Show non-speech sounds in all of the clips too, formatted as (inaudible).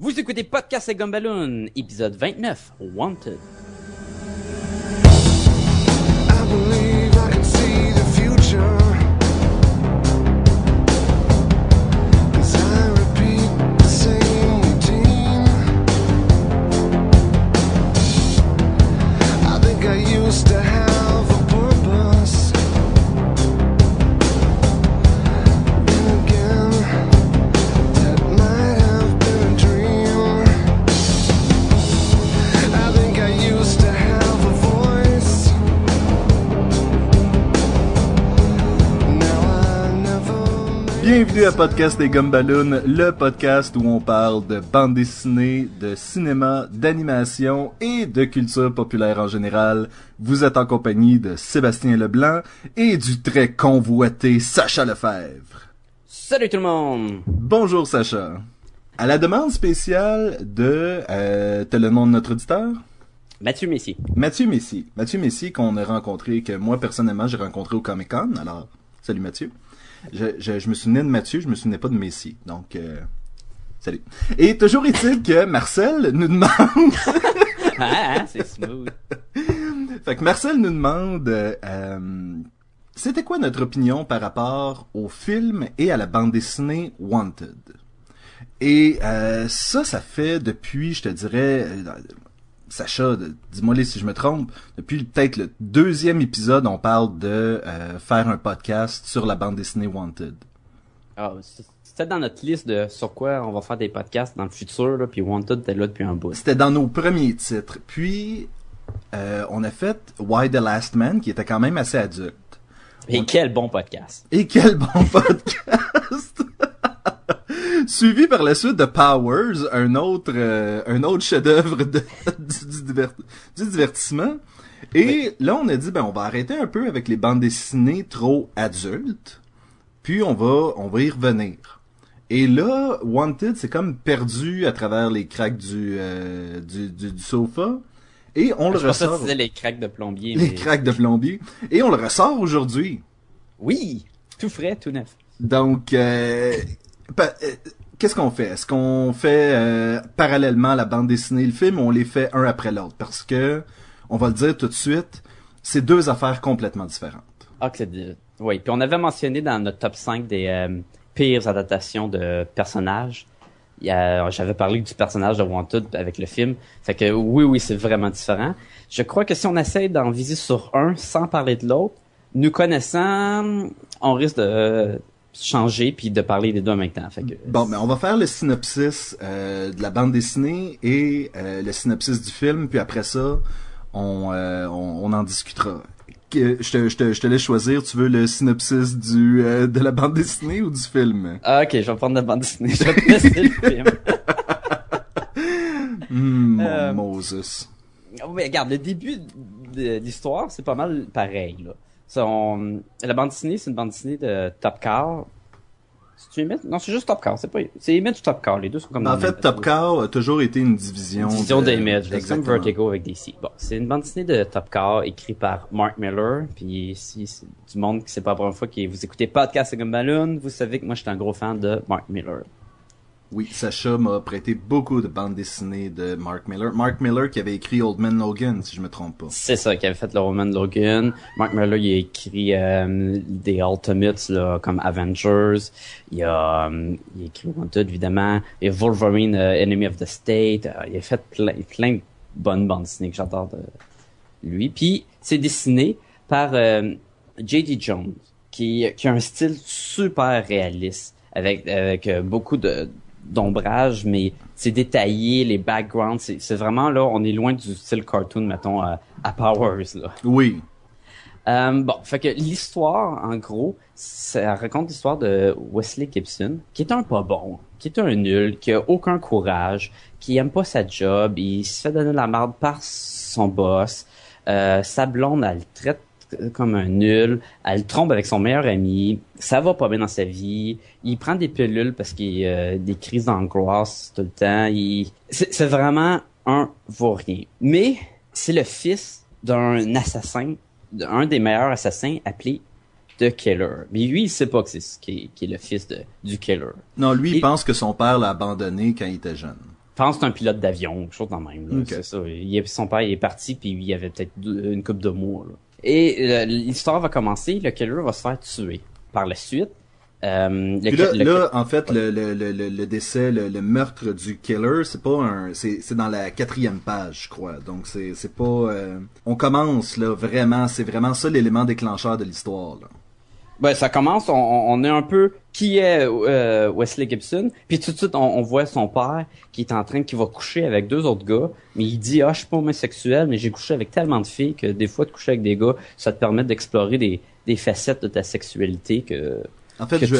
Vous écoutez Podcast et Gumballoon, épisode 29, Wanted. Bienvenue à Podcast des Gumballoon, le podcast où on parle de bande dessinée, de cinéma, d'animation et de culture populaire en général. Vous êtes en compagnie de Sébastien Leblanc et du très convoité Sacha Lefebvre. Salut tout le monde! Bonjour Sacha. À la demande spéciale de... Euh, T'as le nom de notre auditeur? Mathieu Messi. Mathieu Messi. Mathieu Messi qu'on a rencontré, que moi personnellement j'ai rencontré au Comic Con. Alors, salut Mathieu. Je, je, je me souvenais de Mathieu, je me souvenais pas de Messi. Donc, euh, salut. Et toujours est-il que Marcel nous demande... (laughs) Ah, ah, c'est smooth. (laughs) fait que Marcel nous demande... euh, C'était quoi notre opinion par rapport au film et à la bande dessinée Wanted? Et euh, ça, ça fait depuis, je te dirais, Sacha, dis-moi si je me trompe, depuis peut-être le deuxième épisode, on parle de euh, faire un podcast sur la bande dessinée Wanted. Ah, C'était dans notre liste de sur quoi on va faire des podcasts dans le futur, là, puis Wanted était là depuis un bout. C'était dans nos premiers titres. Puis, euh, on a fait Why the Last Man, qui était quand même assez adulte. Et quel bon podcast! Et quel bon (laughs) podcast! Suivi par la suite de Powers, un autre, euh, un autre chef-d'œuvre (laughs) du, du divert- du divertissement. Et là, on a dit, ben, on va arrêter un peu avec les bandes dessinées trop adultes. Puis on va, on va y revenir. Et là, Wanted, c'est comme perdu à travers les craques du, euh, du, du, du sofa. Et on le Je pensais que ressort. les craques de plombier. Les mais- de plombier. Et on le ressort aujourd'hui. Oui! Tout frais, tout neuf. Donc, euh, euh, qu'est-ce qu'on fait? Est-ce qu'on fait euh, parallèlement la bande dessinée et le film ou on les fait un après l'autre? Parce que, on va le dire tout de suite, c'est deux affaires complètement différentes. Ah, que Oui, puis on avait mentionné dans notre top 5 des euh, pires adaptations de personnages. J'avais parlé du personnage de Wanted avec le film. Fait que oui, oui, c'est vraiment différent. Je crois que si on essaye d'en viser sur un sans parler de l'autre, nous connaissant, on risque de changer puis de parler des deux en même temps. Fait que, Bon, mais on va faire le synopsis euh, de la bande dessinée et euh, le synopsis du film, puis après ça, on, euh, on, on en discutera. Que- je, te, je, te, je te laisse choisir, tu veux le synopsis du euh, de la bande dessinée ou du film? Ah, ok, je vais prendre la bande dessinée. (laughs) Je vais te laisser le film. (laughs) Mon Euh, Moses. Mais regarde, le début de l'histoire, c'est pas mal pareil. Là. Ça, on- La bande dessinée, c'est une bande dessinée de Top Car. C'est Image? Non, c'est juste Top Car. C'est pas... C'est Image ou Top Car. Les deux sont comme Ben, en fait, Top Car a toujours été une division. Une division d'Image, like comme. Vertigo avec DC. Bon, c'est une bande dessinée de Top Car écrite par Mark Miller. Puis si c'est du monde qui c'est pas la première fois que vous écoutez Podcast comme Balloon, vous savez que moi, je suis un gros fan de Mark Miller. Oui, Sacha m'a prêté beaucoup de bandes dessinées de Mark Miller. Mark Miller qui avait écrit Old Man Logan, si je me trompe pas. C'est ça, qui avait fait le Roman Logan. Mark Miller, il a écrit euh, des Ultimates là, comme Avengers. Il a, euh, il a écrit Wanted, évidemment. Il a Wolverine, euh, Enemy of the State. Euh, il a fait plein, plein de bonnes bandes dessinées que j'adore de lui. Puis, c'est dessiné par euh, J.D. Jones, qui, qui a un style super réaliste, avec, avec euh, beaucoup de d'ombrage, mais c'est détaillé, les backgrounds, c'est vraiment là, on est loin du style cartoon, mettons, à, à Powers, là. Oui. Euh, bon, fait que l'histoire, en gros, ça raconte l'histoire de Wesley Gibson, qui est un pas bon, qui est un nul, qui a aucun courage, qui aime pas sa job, il se fait donner la merde par son boss, euh, sa blonde, elle le traite comme un nul, elle le trompe avec son meilleur ami, ça va pas bien dans sa vie, il prend des pilules parce qu'il a des crises d'angoisse tout le temps, il... c'est vraiment un vaurien. Mais c'est le fils d'un assassin, d'un des meilleurs assassins appelé The Killer. Mais lui, il sait pas que c'est ce qui est, qui est le fils de, du Killer. Non, lui, il pense que son père l'a abandonné quand il était jeune. pense que c'est un pilote d'avion, quelque chose dans le même. là. Ok. C'est ça. Il, son père il est parti, puis il y avait peut-être une coupe de mois. là. Et euh, l'histoire va commencer, le killer va se faire tuer. Par la suite, euh, le, là, le- là, en fait, le, le, le, le, le décès, le, le meurtre du killer, c'est pas un, c'est, c'est dans la quatrième page, je crois. Donc c'est, c'est pas, euh, on commence là vraiment, c'est vraiment ça l'élément déclencheur de l'histoire. Ben, ça commence, on, on est un peu qui est euh, Wesley Gibson, puis tout de suite on, on voit son père qui est en train qui va coucher avec deux autres gars, mais il dit ah je suis pas homosexuel, mais j'ai couché avec tellement de filles que des fois de coucher avec des gars, ça te permet d'explorer des, des facettes de ta sexualité que, En fait, je,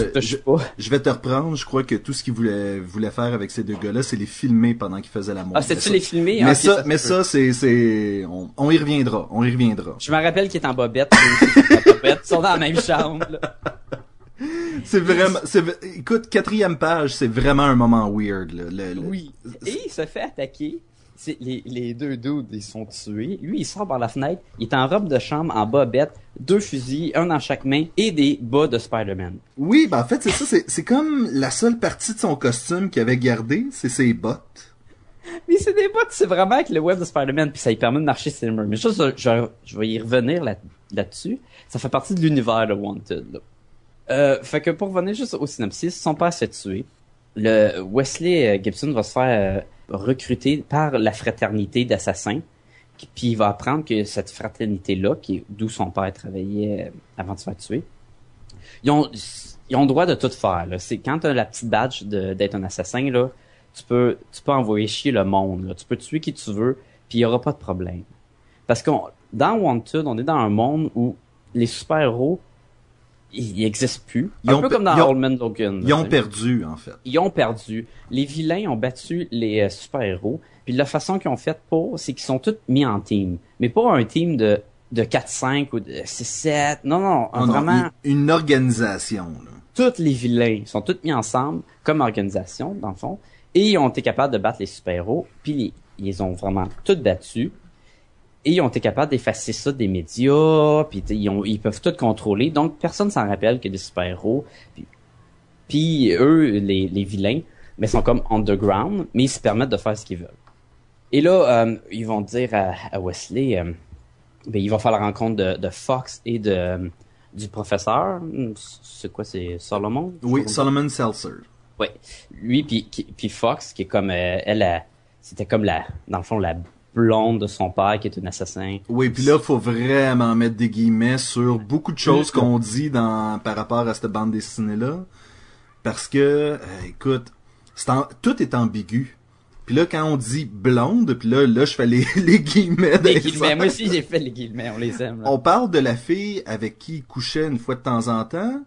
je, vais te reprendre. Je crois que tout ce qu'il voulait, voulait faire avec ces deux gars-là, c'est les filmer pendant qu'ils faisaient l'amour. Ah c'est-tu les filmer? Mais Ah, ça, mais ça, c'est, c'est, on, on y reviendra, on y reviendra. Je me rappelle qu'il est en bobette, est en ils sont dans la même chambre. là. (laughs) C'est vraiment, c'est, écoute, quatrième page, c'est vraiment un moment weird. Là. Le- le- Oui. Et il se fait attaquer. Les, les deux dudes, ils sont tués. Lui, il sort par la fenêtre. Il est en robe de chambre, en bobette, deux fusils, un dans chaque main et des bas de Spider-Man. Oui, ben en fait, c'est ça, c'est, c'est comme la seule partie de son costume qu'il avait gardé, c'est ses bottes. Mais c'est des bottes, c'est vraiment avec le web de Spider-Man, puis ça lui permet de marcher sur les murs. Mais ça, ça, je, je vais y revenir là, là-dessus. Ça fait partie de l'univers de Wanted. Là. Euh, fait que pour revenir juste au synopsis, son père s'est tué. Le Wesley euh, Gibson va se faire euh, recruter par la fraternité d'assassins. Puis il va apprendre que cette fraternité-là, qui d'où son père travaillait euh, avant de se faire tuer, ils ont, ils droit de tout faire. C'est quand t'as la petite badge d'être un assassin, là, tu peux, tu peux envoyer chier le monde. Tu peux tuer qui tu veux, puis il y aura pas de problème. Parce qu'on, dans Wanted, on est dans un monde où les super-héros, ils n'existent plus. Ils un ont peu pe- comme dans ils ont- Old Man Logan. Ils ont perdu, en fait. Ils ont perdu. Les vilains ont battu les euh, super-héros. Puis la façon qu'ils ont fait pour, c'est qu'ils sont tous mis en team. Mais pas un team de, de 4-5 ou de 6-7. Non, non, Non, non, vraiment une, une organisation. Là. tous les vilains sont tous mis ensemble comme organisation, dans le fond, et ils ont été capables de battre les super-héros, puis ils les ont vraiment tous battus, et ils ont été capables d'effacer ça des médias, puis ils, ont, ils peuvent tout contrôler, donc personne s'en rappelle que des super-héros, puis, eux, les, les vilains, mais sont comme underground, mais ils se permettent de faire ce qu'ils veulent. Et là, euh, ils vont dire à, à Wesley, euh, ben, il va faire la rencontre de, de Fox et de du professeur. C'est quoi, c'est Solomon? Oui. Solomon? Seltzer. Ouais. Lui puis Fox qui est comme euh, elle, c'était comme la dans le fond la blonde de son père qui est un assassin. Oui, puis là, faut vraiment mettre des guillemets sur beaucoup de choses qu'on dit dans par rapport à cette bande dessinée-là. Parce que, euh, écoute, en- tout est ambigu. Puis là, quand on dit blonde, puis là, là, je fais les, (laughs) les guillemets. Les guillemets, moi aussi j'ai fait les guillemets, on les aime. là. On parle de la fille avec qui il couchait une fois de temps en temps,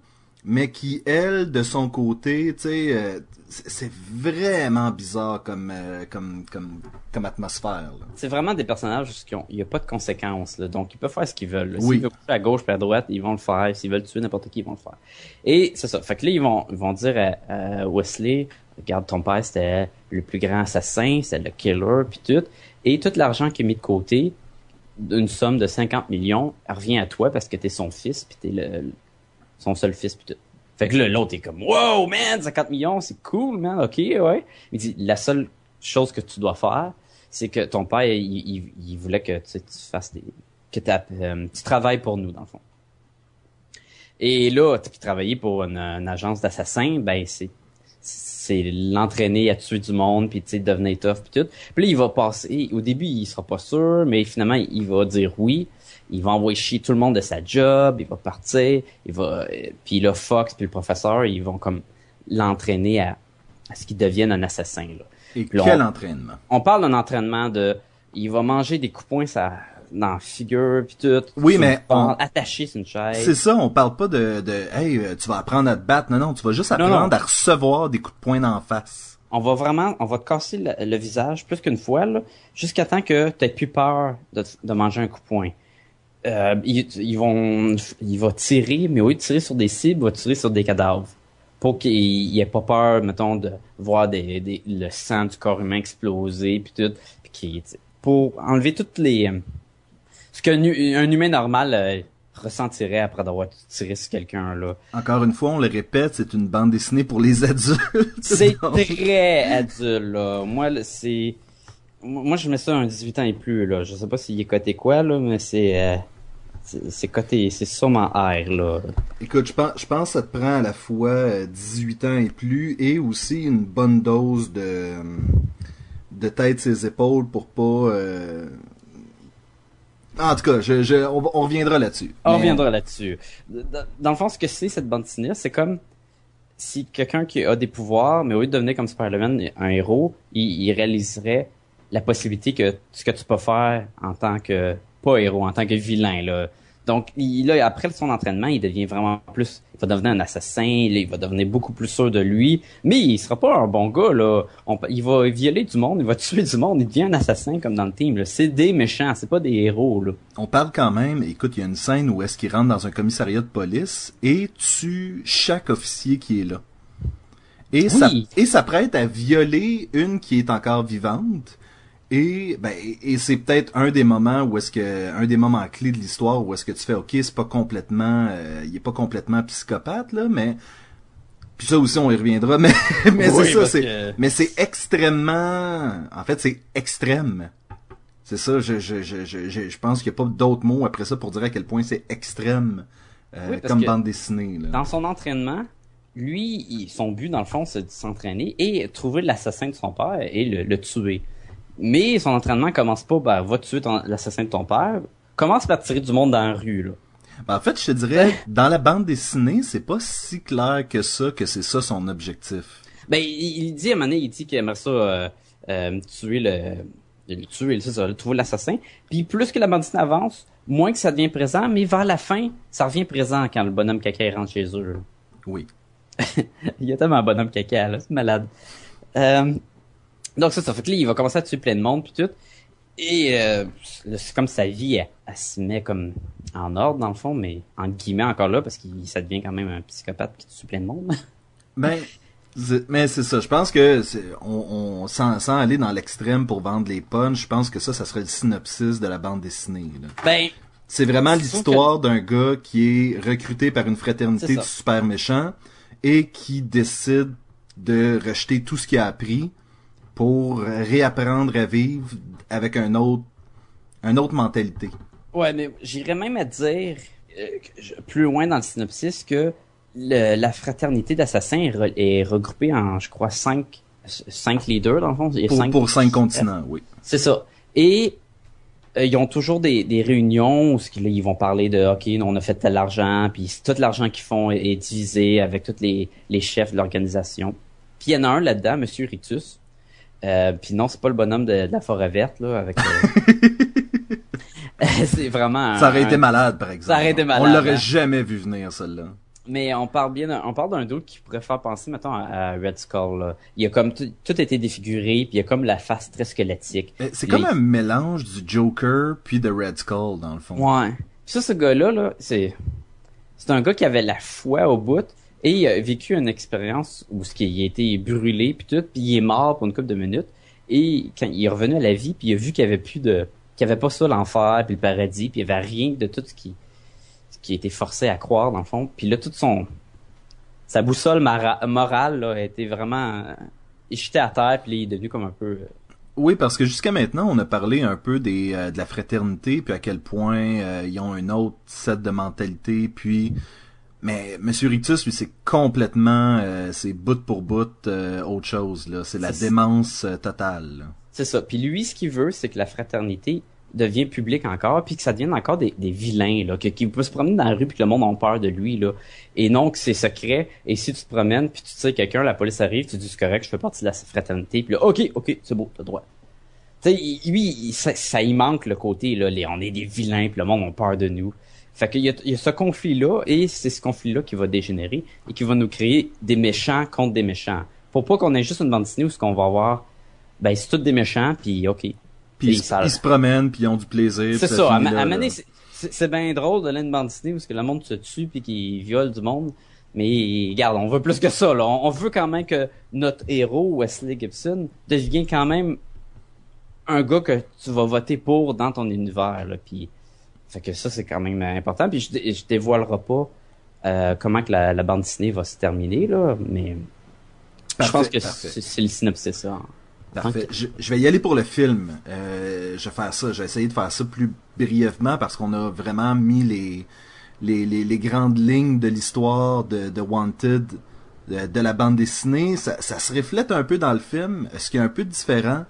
mais qui, elle, de son côté, tu sais, euh, c'est vraiment bizarre comme, euh, comme, comme, comme atmosphère. C'est vraiment des personnages qui ont il y a pas de conséquences là, donc ils peuvent faire ce qu'ils veulent. Oui. S'ils veulent coucher à gauche puis à droite, ils vont le faire. S'ils veulent tuer n'importe qui, ils vont le faire. Et c'est ça. Fait que là ils vont ils vont dire à, à Wesley, regarde ton père c'était le plus grand assassin, c'est le killer puis tout, et tout l'argent qui est mis de côté, d'une somme de 50 millions, elle revient à toi parce que t'es son fils puis t'es le- son seul fils puis tout. Fait que là, l'autre est comme, wow, man, 50 millions, c'est cool, man, ok, ouais. Il dit, la seule chose que tu dois faire, c'est que ton père, il, il, il voulait que tu, tu fasses des, que euh, tu travailles pour nous, dans le fond. Et là, tu travailler pour une, une agence d'assassins, ben, c'est, c'est l'entraîner à tuer du monde puis tu sais devenir tough puis tout. Puis là il va passer au début il sera pas sûr mais finalement il va dire oui, il va envoyer chier tout le monde de sa job, il va partir, il va puis là Fox puis le professeur, ils vont comme l'entraîner à, à ce qu'il devienne un assassin là. Et quel on- entraînement? On parle d'un entraînement de il va manger des coups de poing ça dans la figure puis tout. Oui, mais on- attaché sur une chaise. C'est ça, on parle pas de, de hey, euh, tu vas apprendre à te battre. Non, non, tu vas juste apprendre non. à recevoir des coups de poing d'en face. on va vraiment, on va te casser le, le visage plus qu'une fois, là, jusqu'à temps que tu plus peur de, de manger un coup de poing. Euh, ils, ils vont, il va tirer, mais au lieu de tirer sur des cibles, il va tirer sur des cadavres. Pour qu'il il ait pas peur, mettons, de voir des, des, le sang du corps humain exploser, puis tout. Sais, pour enlever toutes les... euh, Ce qu'un un humain normal, euh, ressentirait après avoir tiré sur quelqu'un là. Encore une fois, on le répète, c'est une bande dessinée pour les (laughs) adultes. C'est très adulte là. Moi c'est moi je mets ça un 18 ans et plus là. Je sais pas s'il est coté quoi là, mais c'est euh, c'est coté, c'est sûrement R là. Écoute, je pense, je pense que ça te prend à la fois euh, 18 ans et plus et aussi une bonne dose de, euh, de tête ses épaules pour pas... euh, En tout cas, je, je, on, reviendra là-dessus. On Mais- reviendra là-dessus. Dans, dans le fond, ce que c'est cette bande dessinée, c'est comme si quelqu'un qui a des pouvoirs, mais au lieu de devenir comme Spider-Man un héros, il, il réaliserait la possibilité que ce que tu peux faire en tant que pas héros, en tant que vilain là. Donc, il, là, après son entraînement, il devient vraiment plus, il va devenir un assassin, il va devenir beaucoup plus sûr de lui, mais il sera pas un bon gars, là. On peut- il va violer du monde, il va (laughs) tuer du monde, il devient un assassin comme dans le team. C'est des méchants, c'est pas des héros, là. On parle quand même, écoute, il y a une scène où est-ce qu'il rentre dans un commissariat de police et tue chaque officier qui est là. Et, ça, et s'apprête à violer une qui est encore vivante. Et ben et c'est peut-être un des moments où est-ce que un des moments clés de l'histoire où est-ce que tu fais OK, c'est pas complètement euh, il est pas complètement psychopathe là, mais puis ça aussi on y reviendra (laughs) mais mais Oui, c'est ça c'est que- mais c'est extrêmement en fait c'est extrême. C'est ça, je, je, je, je, je je pense qu'il n'y a pas d'autres mots après ça pour dire à quel point c'est extrême euh, Oui, comme bande dessinée. Là. Dans son entraînement, lui, son but, dans le fond, c'est de s'entraîner et trouver l'assassin de son père et le, le tuer. Mais son entraînement commence pas, ben, va tuer l'assassin de ton père. Commence par tirer du monde dans la rue, là. Ben, en fait, je te dirais, (laughs) dans la bande dessinée, c'est pas si clair que ça, que c'est ça son objectif. Ben, il, il dit à un moment donné, il dit qu'il aimerait ça euh, euh, tuer le, le tuer, c'est ça, le- trouver l'assassin. Puis plus que la bande dessinée avance, moins que ça devient présent, mais vers la fin, ça revient présent quand le bonhomme caca rentre chez eux. là. Oui. (laughs) il y a tellement un bonhomme caca, là. C'est malade. Euh, donc, ça, ça fait que là, il va commencer à tuer plein de monde, puis tout. Et euh, c'est comme sa vie, elle, elle se met comme en ordre, dans le fond, mais en guillemets encore là, parce qu'il ça devient quand même un psychopathe qui tue plein de monde. (laughs) Ben, c'est- mais c'est ça. Je pense que on, on sans, sans aller dans l'extrême pour vendre les punchs, je pense que ça, ça serait le synopsis de la bande dessinée. là. ben, C'est vraiment l'histoire d'un gars qui est recruté par une fraternité de super méchants et qui décide de rejeter tout ce qu'il a appris pour réapprendre à vivre avec un autre, une autre mentalité. ouais, mais j'irais même à dire, euh, plus loin dans le synopsis, que le- la fraternité d'assassins est, re- est regroupée en, je crois, cinq, cinq leaders, dans le fond. Pour cinq- pour cinq continents, oui. C'est ça. Et euh, ils ont toujours des, des réunions où ce qu'ils- ils vont parler de OK, nous, on a fait tel argent, puis tout l'argent qu'ils font est, est divisé avec tous les, les chefs de l'organisation. Puis il y en a un là-dedans, Monsieur Rictus. Euh, puis non, c'est pas le bonhomme de, de la forêt verte là avec. euh, (laughs) c'est vraiment. un- Ça aurait été un- malade, par exemple. Ça aurait été malade, On l'aurait hein. jamais vu venir, celle-là. Mais on parle bien, d'un- on parle d'un doute qui pourrait faire penser, mettons, à, à Red Skull. Là. Il y a comme tout, tout été défiguré, puis il y a comme la face très squelettique. C'est comme un mélange du Joker puis de Red Skull, dans le fond. Ouais. Puis ça, ce gars-là, là, c'est, c'est un gars qui avait la foi au bout et il a vécu une expérience où ce il a été brûlé puis tout, puis il est mort pour une couple de minutes. Et quand il est revenu à la vie, puis il a vu qu'il avait plus de, qu'il avait pas ça l'enfer puis le paradis, puis il y avait rien de tout ce qui, ce qui était forcé à croire dans le fond. Puis là, toute son, sa boussole morale là, a été vraiment euh, échitée à terre, puis il est devenu comme un peu. euh, Oui, parce que jusqu'à maintenant, on a parlé un peu des euh, de la fraternité, puis à quel point ils ont un autre set de mentalité, puis mais Monsieur Rictus, lui, c'est complètement, euh, c'est bout pour bout euh, autre chose là. C'est la démence euh, totale. C'est ça. Puis lui, ce qu'il veut, c'est que la fraternité devient publique encore, puis que ça devienne encore des, des vilains, là, que, qu'il peut se promener dans la rue, puis que le monde a peur de lui, là. Et non que c'est secret. Et si tu te promènes, puis tu sais quelqu'un, la police arrive, tu dis c'est correct, je fais partie de la fraternité, puis là, ok, ok, c'est beau, t'as droit. Tu sais, lui, ça, ça y manque le côté, là, les, on est des vilains, puis le monde a peur de nous. Fait qu'il y a, il y a ce conflit-là, et c'est ce conflit-là qui va dégénérer, et qui va nous créer des méchants contre des méchants. Pour pas qu'on ait juste une bande dessinée où ce qu'on va avoir, ben, c'est tous des méchants, puis ok. Puis ils, ça- ils se promènent, puis ils ont du plaisir. C'est ça, à, là, à là. donné, c'est- bien drôle de lire une bande dessinée parce que le monde se tue puis qu'il viole du monde. Mais regarde, on veut plus que ça. Là. On, on veut quand même que notre héros, Wesley Gibson, devienne quand même un gars que tu vas voter pour dans ton univers. Là. Puis, Fait que ça, c'est quand même important. Puis je, dé- je dévoilerai pas euh, comment que la, la bande dessinée va se terminer, là, mais je pense que c'est le synopsis, ça. Parfait. Je, je vais y aller pour le film. Euh, je vais faire ça. Je vais essayer de faire ça plus brièvement parce qu'on a vraiment mis les, les, les, les grandes lignes de l'histoire de, de Wanted, de, de la bande dessinée. Ça, ça se reflète un peu dans le film. Ce qui est un peu différent.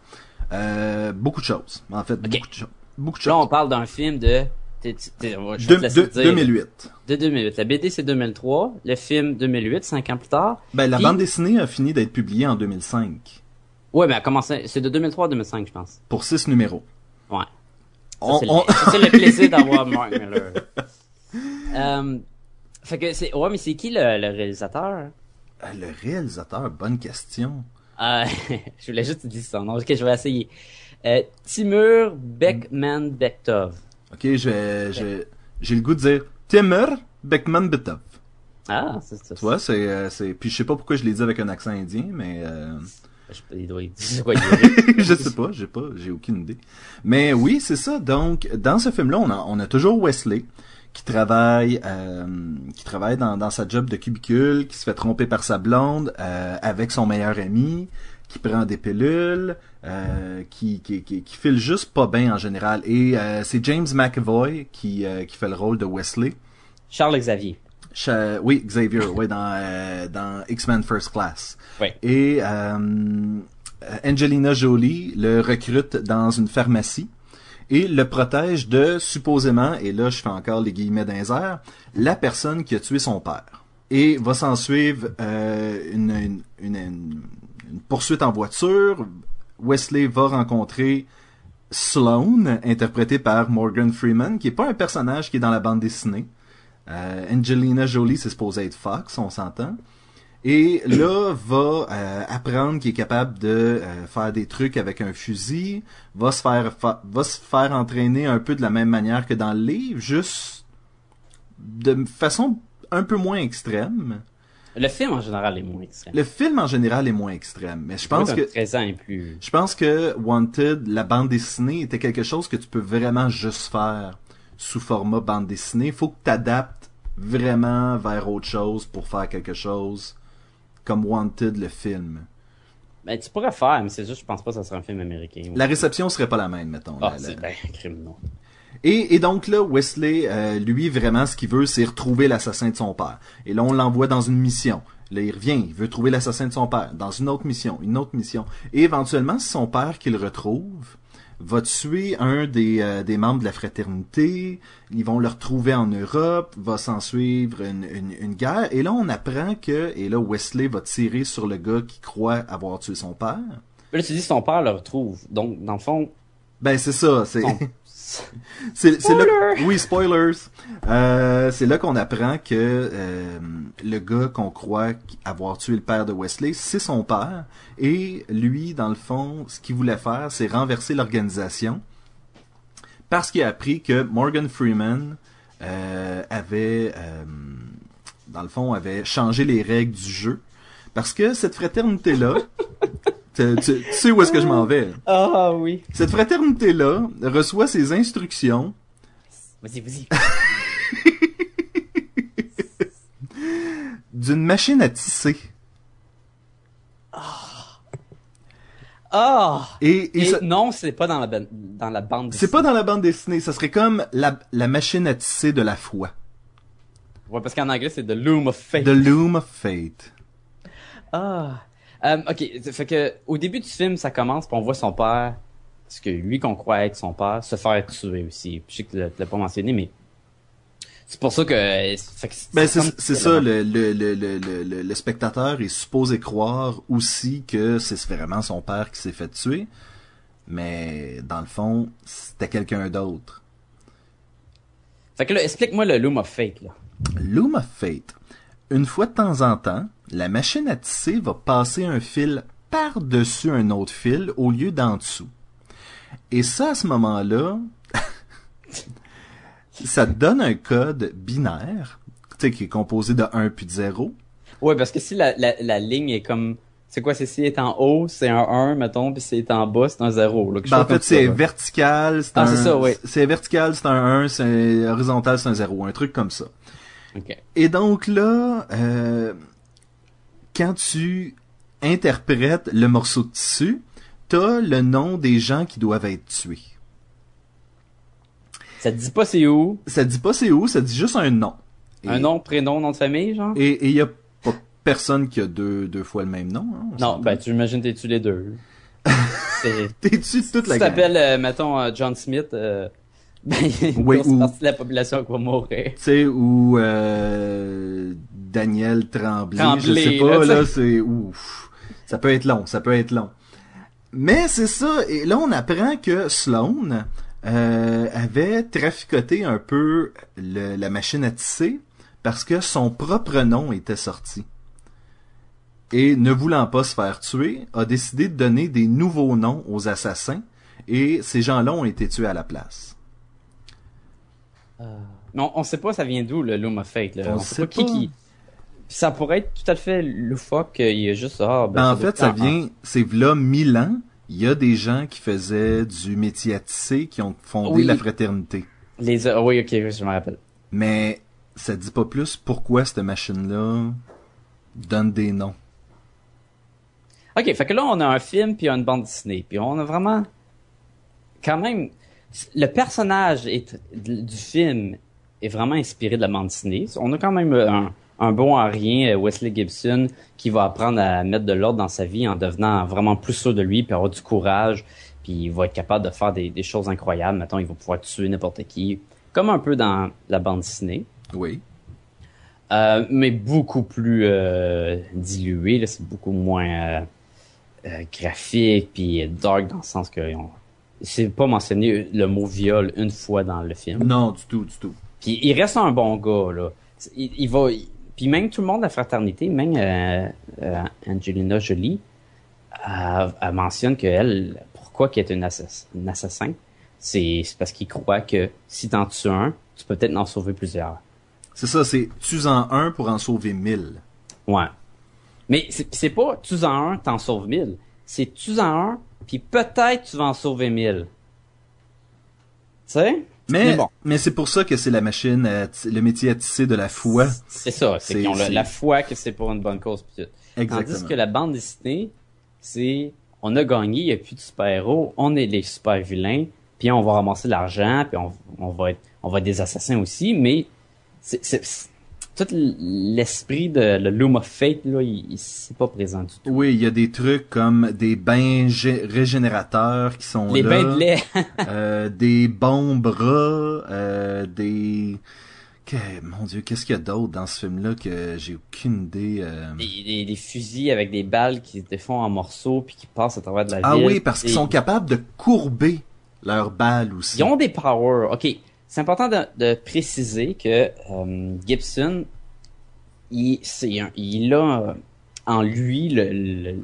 Euh, beaucoup de choses. En fait, beaucoup de choses. Beaucoup de Là, on parle d'un film de... t'es- t'es- on va- je vais De, te laisser de- le dire. 2008. De 2008. La BD, c'est 2003. Le film, 2008, cinq ans plus tard. Ben, la Puis- bande dessinée a fini d'être publiée en 2005. Ouais, mais elle a commencé... C'est de 2003 à 2005, je pense. Pour six numéros. Ouais. Ça, On- c'est, on- le, ça, c'est le (laughs) plaisir d'avoir Mark Miller. Euh, fait que c'est... Ouais, mais c'est qui le, le réalisateur? Euh, Le réalisateur, bonne question. Euh, (laughs) je voulais juste te dire son nom. Ok, je vais essayer. Timur Beckman Bektov. Ok, je vais, je- j'ai le goût de dire Timur Beckman Betov. Ah, c'est ça. Tu vois, c'est, euh, c'est, puis je sais pas pourquoi je l'ai dit avec un accent indien, mais euh, doit- doit (laughs) je sais pas, j'ai pas, j'ai aucune idée. Mais oui, c'est ça. Donc, dans ce film-là, on a, on a toujours Wesley qui travaille, euh, qui travaille dans, dans sa job de cubicule, qui se fait tromper par sa blonde euh, avec son meilleur ami, qui prend des pilules, euh, qui, qui, qui, qui file juste pas bien en général. Et euh, c'est James McAvoy qui, euh, qui fait le rôle de Wesley. Charles Xavier. Cha- oui, Xavier, oui, dans, euh, dans X-Men First Class. Ouais. Et euh, Angelina Jolie le recrute dans une pharmacie et le protège de, supposément, et là je fais encore les guillemets d'un la personne qui a tué son père. Et va s'en suivre euh, une, une, une, une- une poursuite en voiture. Wesley va rencontrer Sloane, interprété par Morgan Freeman, qui est pas un personnage qui est dans la bande dessinée. Euh, Angelina Jolie, c'est supposé être Fox, on s'entend. Et là, va euh, apprendre qu'il est capable de euh, faire des trucs avec un fusil, va se faire fa- va se faire entraîner un peu de la même manière que dans le livre, juste de façon un peu moins extrême. Le film, en général, est moins extrême. Le film en général est moins extrême, mais je pense que 13 ans et plus. je pense que Wanted, la bande dessinée, était quelque chose que tu peux vraiment juste faire sous format bande dessinée. Faut que tu adaptes vraiment vers autre chose pour faire quelque chose comme Wanted, le film. Ben, tu pourrais faire, mais c'est juste, je pense pas que ça serait un film américain. La réception serait pas la même, mettons. Ah, La- c'est la- ben, crime, non. Et, et donc là, Wesley, euh, lui, vraiment, ce qu'il veut, c'est retrouver l'assassin de son père. Et là, on l'envoie dans une mission. Là, il revient, il veut trouver l'assassin de son père. Dans une autre mission, une autre mission. Et éventuellement, c'est son père qu'il retrouve va tuer un des, euh, des membres de la fraternité. Ils vont le retrouver en Europe. Va s'en suivre une, une, une guerre. Et là, on apprend que... Et là, Wesley va tirer sur le gars qui croit avoir tué son père. Mais Là, tu dis son père le retrouve. Donc, dans le fond, Ben, c'est ça. C'est... son- C'est là, oui, spoilers. Euh, c'est là qu'on apprend que euh, le gars qu'on croit avoir tué le père de Wesley, c'est son père. Et lui, dans le fond, ce qu'il voulait faire, c'est renverser l'organisation. Parce qu'il a appris que Morgan Freeman euh, avait, dans le fond, avait changé les règles du jeu. Parce que cette fraternité-là, (laughs) tu, tu- tu sais où est-ce que je m'en vais. Ah oui. Cette fraternité-là reçoit ses instructions Vas-y, vas-y. (laughs) d'une machine à tisser. Ah! Et, et Et ça- non, c'est pas dans la, ban- dans la bande c'est pas dans la bande dessinée, ça serait comme la, la machine à tisser de la foi. Ouais, parce qu'en anglais, c'est The Loom of Fate. The Loom of Fate. Ah. Euh, ok, fait que au début du film, ça commence, puis on voit son père, ce que lui qu'on croit être son père, se faire tuer aussi. Je sais que tu l'as- pas mentionné, mais c'est pour ça que. fait que Ben c'est ça, le, le, le, le, le, le spectateur est supposé croire aussi que c'est vraiment son père qui s'est fait tuer, mais dans le fond, c'était quelqu'un d'autre. Fait que là, explique-moi le Loom of Fate là. Loom of Fate. Une fois de temps en temps, la machine à tisser va passer un fil par-dessus un autre fil au lieu d'en dessous. Et ça, à ce moment-là, (laughs) ça te donne un code binaire, tu sais, qui est composé de 1 puis de 0. Ouais, parce que si la, la, la ligne est comme C'est quoi, c'est si est en haut, c'est un 1, mettons, puis si est en bas, c'est un 0. Là, quelque Ben, en fait, c'est vertical, c'est Ah, un... c'est ça, oui. C'est vertical, c'est un 1, c'est horizontal, c'est un 0, un truc comme ça. Ok. Et donc là, euh, quand tu interprètes le morceau de tissu, t'as le nom des gens qui doivent être tués. Ça te dit pas c'est où, Ça dit pas c'est où, ça dit juste un nom. Et- un nom, prénom, nom de famille, genre? Et il y a pas personne qui a deux, deux fois le même nom. hein, on Non, ben, tu imagines t'es-tu les deux? (laughs) T'es-tu toute la tu t'appelles, euh, mettons, euh, John Smith, euh, (laughs) ben, Oui, ou- partie de la population qui va mourir. Tu sais, ou euh, Daniel Tremblay, Tremblay, je sais pas, là, c'est... Ouf, ça peut être long, ça peut être long. Mais c'est ça, et là on apprend que Sloan euh, avait traficoté un peu le- la machine à tisser parce que son propre nom était sorti. Et ne voulant pas se faire tuer, a décidé de donner des nouveaux noms aux assassins, et ces gens-là ont été tués à la place. Mais on, on sait pas ça vient d'où, le Loom of Fate, là. On On, sait sait pas qui pas. qui... Ça pourrait être tout à fait loufoque, il y a juste, ah, ben, Ben, en fait, ça être un- vient, c'est là mille ans, il y a des gens qui faisaient du métier à tisser, qui ont fondé Oui. la fraternité. Les, ah oui, ok, oui, je me rappelle. Mais ça dit pas plus pourquoi cette machine-là donne des noms. Ok, fait que là, on a un film puis une bande dessinée. Puis on a vraiment... Quand même... Le personnage est, du film est vraiment inspiré de la bande dessinée. On a quand même un, un bon à rien, euh, Wesley Gibson, qui va apprendre à mettre de l'ordre dans sa vie en devenant vraiment plus sûr de lui, puis avoir du courage, puis il va être capable de faire des, des choses incroyables. Maintenant, il va pouvoir tuer n'importe qui, comme un peu dans la bande dessinée. Oui. Euh, mais beaucoup plus euh, dilué, là, c'est beaucoup moins euh, euh, graphique puis dark dans le sens que on- c'est pas mentionné le mot viol une fois dans le film. Non, du tout, du tout. Puis il reste un bon gars là. Il, il va il- puis même tout le monde de la fraternité, même euh, euh, Angelina Jolie, euh, elle mentionne que elle pourquoi qu'elle est une, assass- une assassin, c'est parce qu'il croit que si t'en tues un, tu peux peut-être en sauver plusieurs. C'est ça, c'est tu-en un pour en sauver mille. Ouais. Mais c'est pas tu en un, t'en sauves mille. C'est tu en un, puis peut-être tu vas en sauver mille. Tu sais? Mais, Mais bon. mais c'est pour ça que c'est la machine, à ti- le métier à tisser de la foi. C'est ça. C'est qu'ils ont la foi que c'est pour une bonne cause. Exactement. Tandis que la bande dessinée, c'est on a gagné, il n'y a plus de super-héros, on est les super-vilains, puis on va ramasser de l'argent, puis on, on va être on va être des assassins aussi, mais c'est- tout l'esprit de le Loom of Fate, là, il, il- c'est pas présent du tout. Oui, il y a des trucs comme des bains gé- régénérateurs qui sont Les là. bains de lait. (laughs) euh, des bons bras, euh, des... Que, mon dieu, qu'est-ce qu'il y a d'autre dans ce film-là que j'ai aucune idée. euh? des, des, des fusils avec des balles qui se défont en morceaux puis qui passent à travers de la Ah ville. oui, parce qu'ils sont capables de courber leurs balles aussi. Ils ont des powers. Ok, c'est important de, de préciser que euh, Gibson, il, un- il a euh, en lui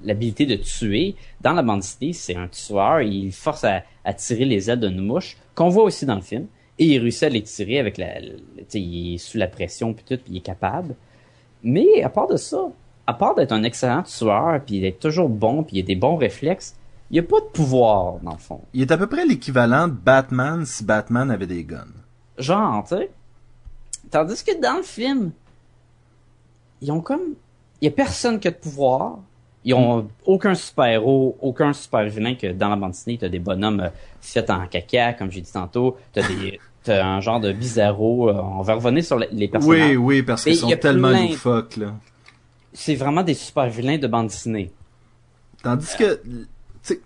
l'habilité de tuer. Dans la bande c'est un tueur. Il force à, à tirer les ailes d'une mouche, qu'on voit aussi dans le film. Et il réussit à les tirer avec la, il est sous la pression puis tout, puis il est capable. Mais à part de ça, à part d'être un excellent tueur, puis d'être toujours bon, puis il a des bons réflexes, il n'y a pas de pouvoir dans le fond. Il est à peu près l'équivalent de Batman si Batman avait des guns. Genre, tu sais. Tandis que dans le film, ils ont comme. Il y a personne qui a de pouvoir. Ils ont aucun super-héros, aucun super-vilain que dans la bande dessinée, t'as des bonhommes euh, faits en caca, comme j'ai dit tantôt. T'as des. (laughs) T'as un genre de bizarro. euh, on va revenir sur les- personnages. Oui, oui, parce qu'ils sont y a tellement plein- loufoques, là. C'est vraiment des super-vilains de bande dessinée. Tandis que, tu sais,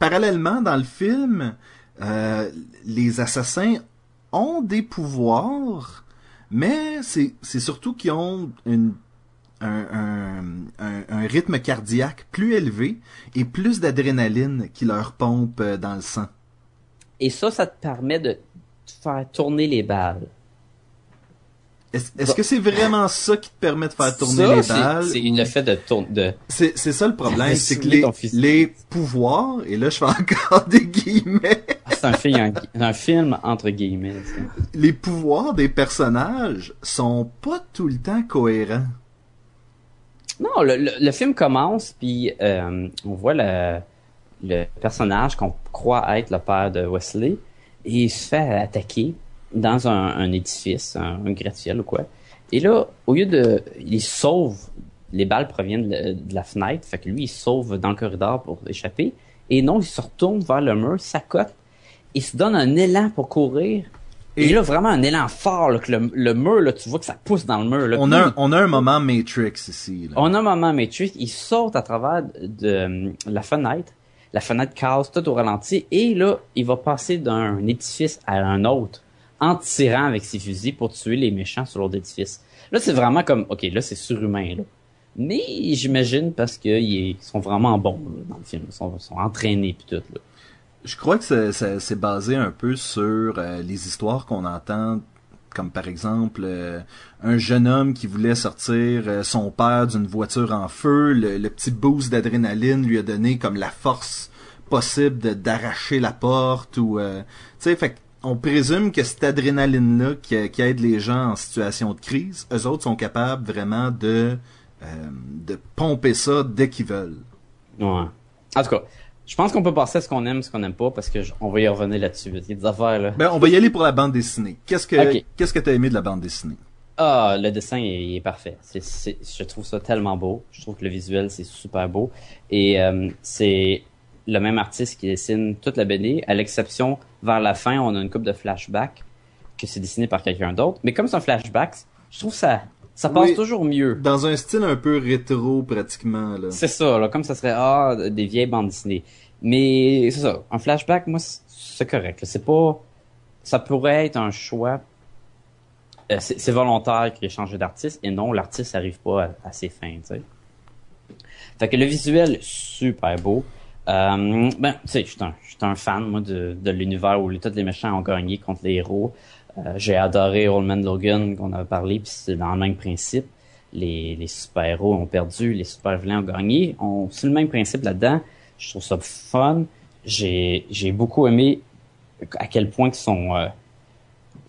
parallèlement dans le film, euh, les assassins ont des pouvoirs, mais c'est c'est surtout qu'ils ont une, un, un, un, un rythme cardiaque plus élevé et plus d'adrénaline qui leur pompe euh, dans le sang. Et ça, ça te permet de faire tourner les balles. Est-ce que c'est vraiment ça qui te permet de faire tourner Ça, les balles? C'est le fait de tourner. De... C'est c'est ça le problème, c'est que les, les pouvoirs, et là je fais encore (laughs) des guillemets, C'est un film, un film entre guillemets. ça. les pouvoirs des personnages sont pas tout le temps cohérents. Non, le, le, le film commence, puis euh, on voit le, le personnage qu'on croit être le père de Wesley, et il se fait attaquer dans un, un édifice, un, un gratte-ciel ou quoi. Et là, au lieu de... Il sauve, les balles proviennent de, de la fenêtre, fait que lui, il sauve dans le corridor pour échapper. Et non, il se retourne vers le mur, s'accote, il se donne un élan pour courir. Et, Et- là, vraiment un élan fort, là, que le, le mur, là, tu vois que ça pousse dans le mur. là. On a, un, on a un moment Matrix ici. Là. on a un moment Matrix, il saute à travers de, de la fenêtre, la fenêtre casse tout au ralenti, et là, il va passer d'un édifice à un autre en tirant avec ses fusils pour tuer les méchants sur l'autre édifice. Là, c'est vraiment comme, ok, là, c'est surhumain, là. Mais j'imagine parce qu'ils sont vraiment bons là, dans le film, ils sont, sont entraînés puis tout. Là. Je crois que c'est- c'est c'est basé un peu sur euh, les histoires qu'on entend, comme par exemple euh, un jeune homme qui voulait sortir euh, son père d'une voiture en feu, le, le petit boost d'adrénaline lui a donné comme la force possible de- d'arracher la porte ou euh, tu sais fait on présume que cette adrénaline là qui, qui aide les gens en situation de crise, eux autres sont capables vraiment de euh, de pomper ça dès qu'ils veulent. Ouais. En tout cas, je pense qu'on peut passer à ce qu'on aime, ce qu'on n'aime pas, parce que je- on va y revenir là-dessus. Il y a des affaires, là. Ben on va y aller pour la bande dessinée. Qu'est-ce que qu'est-ce que t'as aimé de la bande dessinée? Ah, le dessin est, il est parfait. C'est, c'est- je trouve ça tellement beau. Je trouve que le visuel c'est super beau et euh, c'est le même artiste qui dessine toute la BD, à l'exception vers la fin, on a une coupe de flashback que c'est dessiné par quelqu'un d'autre. Mais comme c'est un flashback, je trouve ça ça passe Oui. toujours mieux. Dans un style un peu rétro, pratiquement, là. C'est ça, là, comme ça serait ah des vieilles bandes dessinées. Mais c'est ça, un flashback, moi c'est- correct. là. C'est pas, ça pourrait être un choix. euh, c'est volontaire qu'il ait changé d'artiste et non, l'artiste n'arrive pas à, à ses fins, tu sais. Fait que le visuel super beau. Euh, ben, tu sais, je suis un, fan moi de, de l'univers où tous les méchants ont gagné contre les héros. Euh, J'ai adoré Old Logan qu'on avait parlé, puis c'est dans le même principe. Les, les super-héros ont perdu, les super-vilains ont gagné. On, c'est le même principe là-dedans. Je trouve ça fun. J'ai, j'ai beaucoup aimé à quel point qu'ils sont... euh,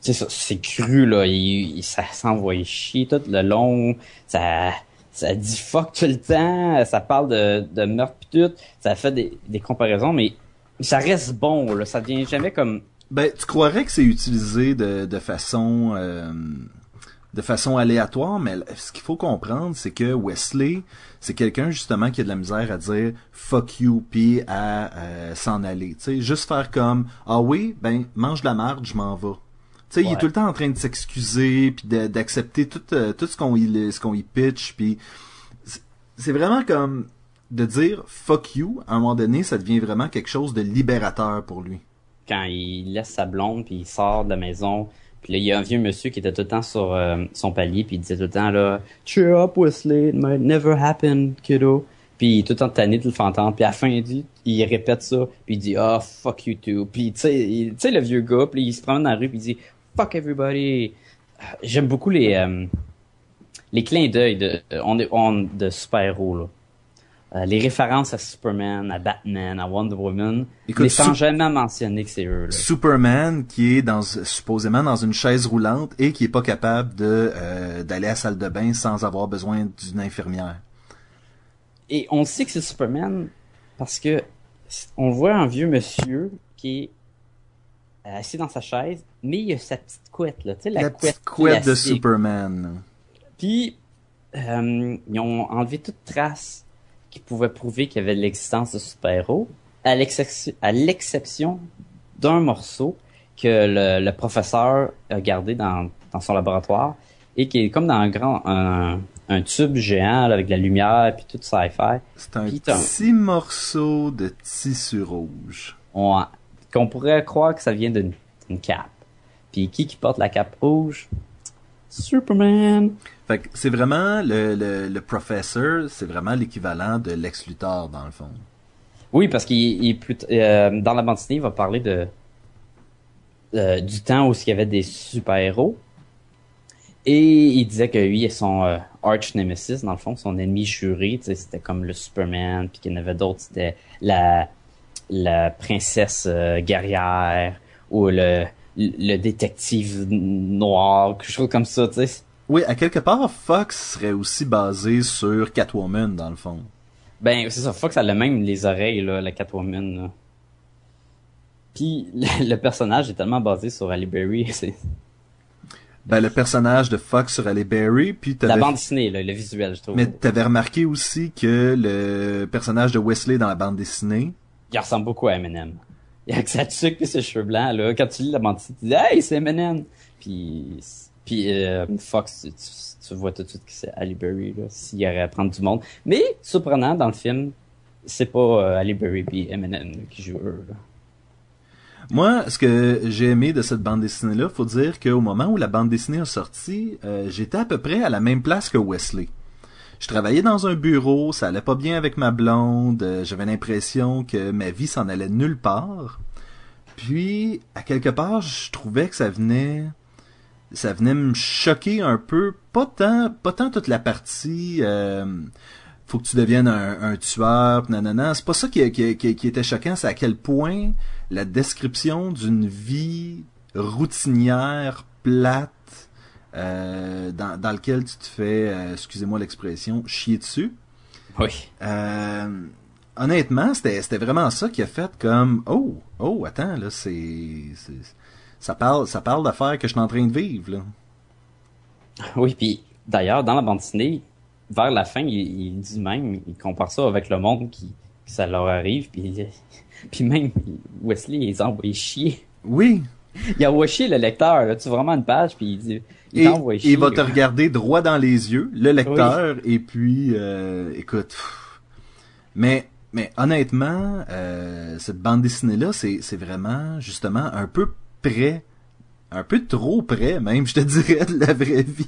tu sais, ça, c'est cru, là. Il, il- ça s'envoie chier tout le long. Ça, ça dit fuck tout le temps. Ça parle de, de meurtre pis tout. Ça fait des, des comparaisons, mais ça reste bon, là. Ça devient jamais comme... Ben, tu croirais que c'est utilisé de, de façon euh, de façon aléatoire, mais ce qu'il faut comprendre, c'est que Wesley, c'est quelqu'un justement qui a de la misère à dire fuck you puis à euh, s'en aller. Tu sais, juste faire comme ah oui, ben mange de la marde, je m'en vais. Tu sais, il est tout le temps en train de s'excuser puis d'accepter tout euh, tout ce qu'on y ce qu'on y pitch puis c'est vraiment comme de dire fuck you à un moment donné, ça devient vraiment quelque chose de libérateur pour lui. Quand il laisse sa blonde puis il sort de la maison. Puis là il y a un vieux monsieur qui était tout le temps sur euh, son palier puis il disait tout le temps là cheer up Wesley. It might never happen kiddo puis tout le temps tanné de le entendre. Puis à la fin il dit il répète ça puis il dit ah fuck you too puis tu sais le vieux gars puis il se promène dans la rue puis il dit fuck everybody j'aime beaucoup les euh, les clins d'œil de on on de super héros là Euh, les références à Superman, à Batman, à Wonder Woman, Écoute, mais sans jamais mentionner que c'est eux. Là. Superman qui est dans supposément dans une chaise roulante et qui est pas capable de euh, d'aller à la salle de bain sans avoir besoin d'une infirmière. Et on sait que c'est Superman parce que on voit un vieux monsieur qui est euh, assis dans sa chaise, mais il a sa petite couette là, tu sais la, La couette, petite couette de. Superman. Puis euh, ils ont enlevé toute trace qui pouvait prouver qu'il y avait l'existence de super-héros, à l'exception d'un morceau que le, le professeur a gardé dans, dans son laboratoire et qui est comme dans un grand un, un tube géant là, avec de la lumière puis tout sci-fi. C'est un petit morceau de tissu rouge. On, qu'on pourrait croire que ça vient d'une d'une cape. Puis qui qui porte la cape rouge? Superman. Fait que c'est vraiment le, le, professeur, c'est vraiment l'équivalent de Lex Luthor dans le fond. Oui, parce qu'il euh, dans la bande dessinée, il va parler de euh, du temps où il y avait des super-héros. Et il disait que lui et son euh, arch nemesis, dans le fond, son ennemi juré, c'était comme le Superman, puis qu'il y en avait d'autres, c'était la la princesse guerrière ou le le détective noir, quelque chose comme ça, tu sais. Oui, à quelque part, Fox serait aussi basé sur Catwoman, dans le fond. Ben, c'est ça, Fox a le même les oreilles, là, la Catwoman, là. Puis, le, le personnage est tellement basé sur Halle Berry, (laughs) c'est... Ben, le personnage de Fox sur Halle Berry, puis La bande dessinée, là, le visuel, je trouve. Mais t'avais remarqué aussi que le personnage de Wesley dans la bande dessinée, Il ressemble beaucoup à Eminem. Il a que sa tuque pis ses cheveux blancs, là. Quand tu lis la bande dessinée, tu dis, hey, c'est Eminem! Puis, puis euh, Fox, tu, tu- vois tout de suite que c'est Berry, là, s'il y aurait à prendre du monde. Mais, surprenant, dans le film, c'est pas euh, Berry puis Eminem qui jouent eux, là. Moi, ce que j'ai aimé de cette bande dessinée-là, faut dire qu'au moment où la bande dessinée a sorti, euh, j'étais à peu près à la même place que Wesley. Je travaillais dans un bureau, ça allait pas bien avec ma blonde, euh, j'avais l'impression que ma vie s'en allait nulle part. Puis, à quelque part, je trouvais que ça venait, ça venait me choquer un peu, pas tant, pas tant toute la partie, euh, faut que tu deviennes un, un tueur, nanana. C'est pas ça qui, qui, qui, qui était choquant, c'est à quel point la description d'une vie routinière, plate, euh, dans, dans lequel tu te fais, euh, excusez-moi l'expression, chier dessus. Oui. Euh, honnêtement, c'était vraiment ça qui a fait comme oh oh attends là c'est- ça parle ça parle d'affaires que je suis en train de vivre là. Oui, puis d'ailleurs, dans la bande dessinée, vers la fin, il, il dit même, il compare ça avec le monde qui, que ça leur arrive, puis, (laughs) puis même Wesley, il les a envoyés chier. Oui. (laughs) Il envoie chier le lecteur, là, tu vraiment une page, puis il dit, il Et chier. il va te regarder droit dans les yeux, le lecteur, et puis euh, écoute. pff. Mais mais honnêtement, euh, cette bande dessinée là, c'est c'est vraiment justement un peu près, un peu trop près même, je te dirais de la vraie vie.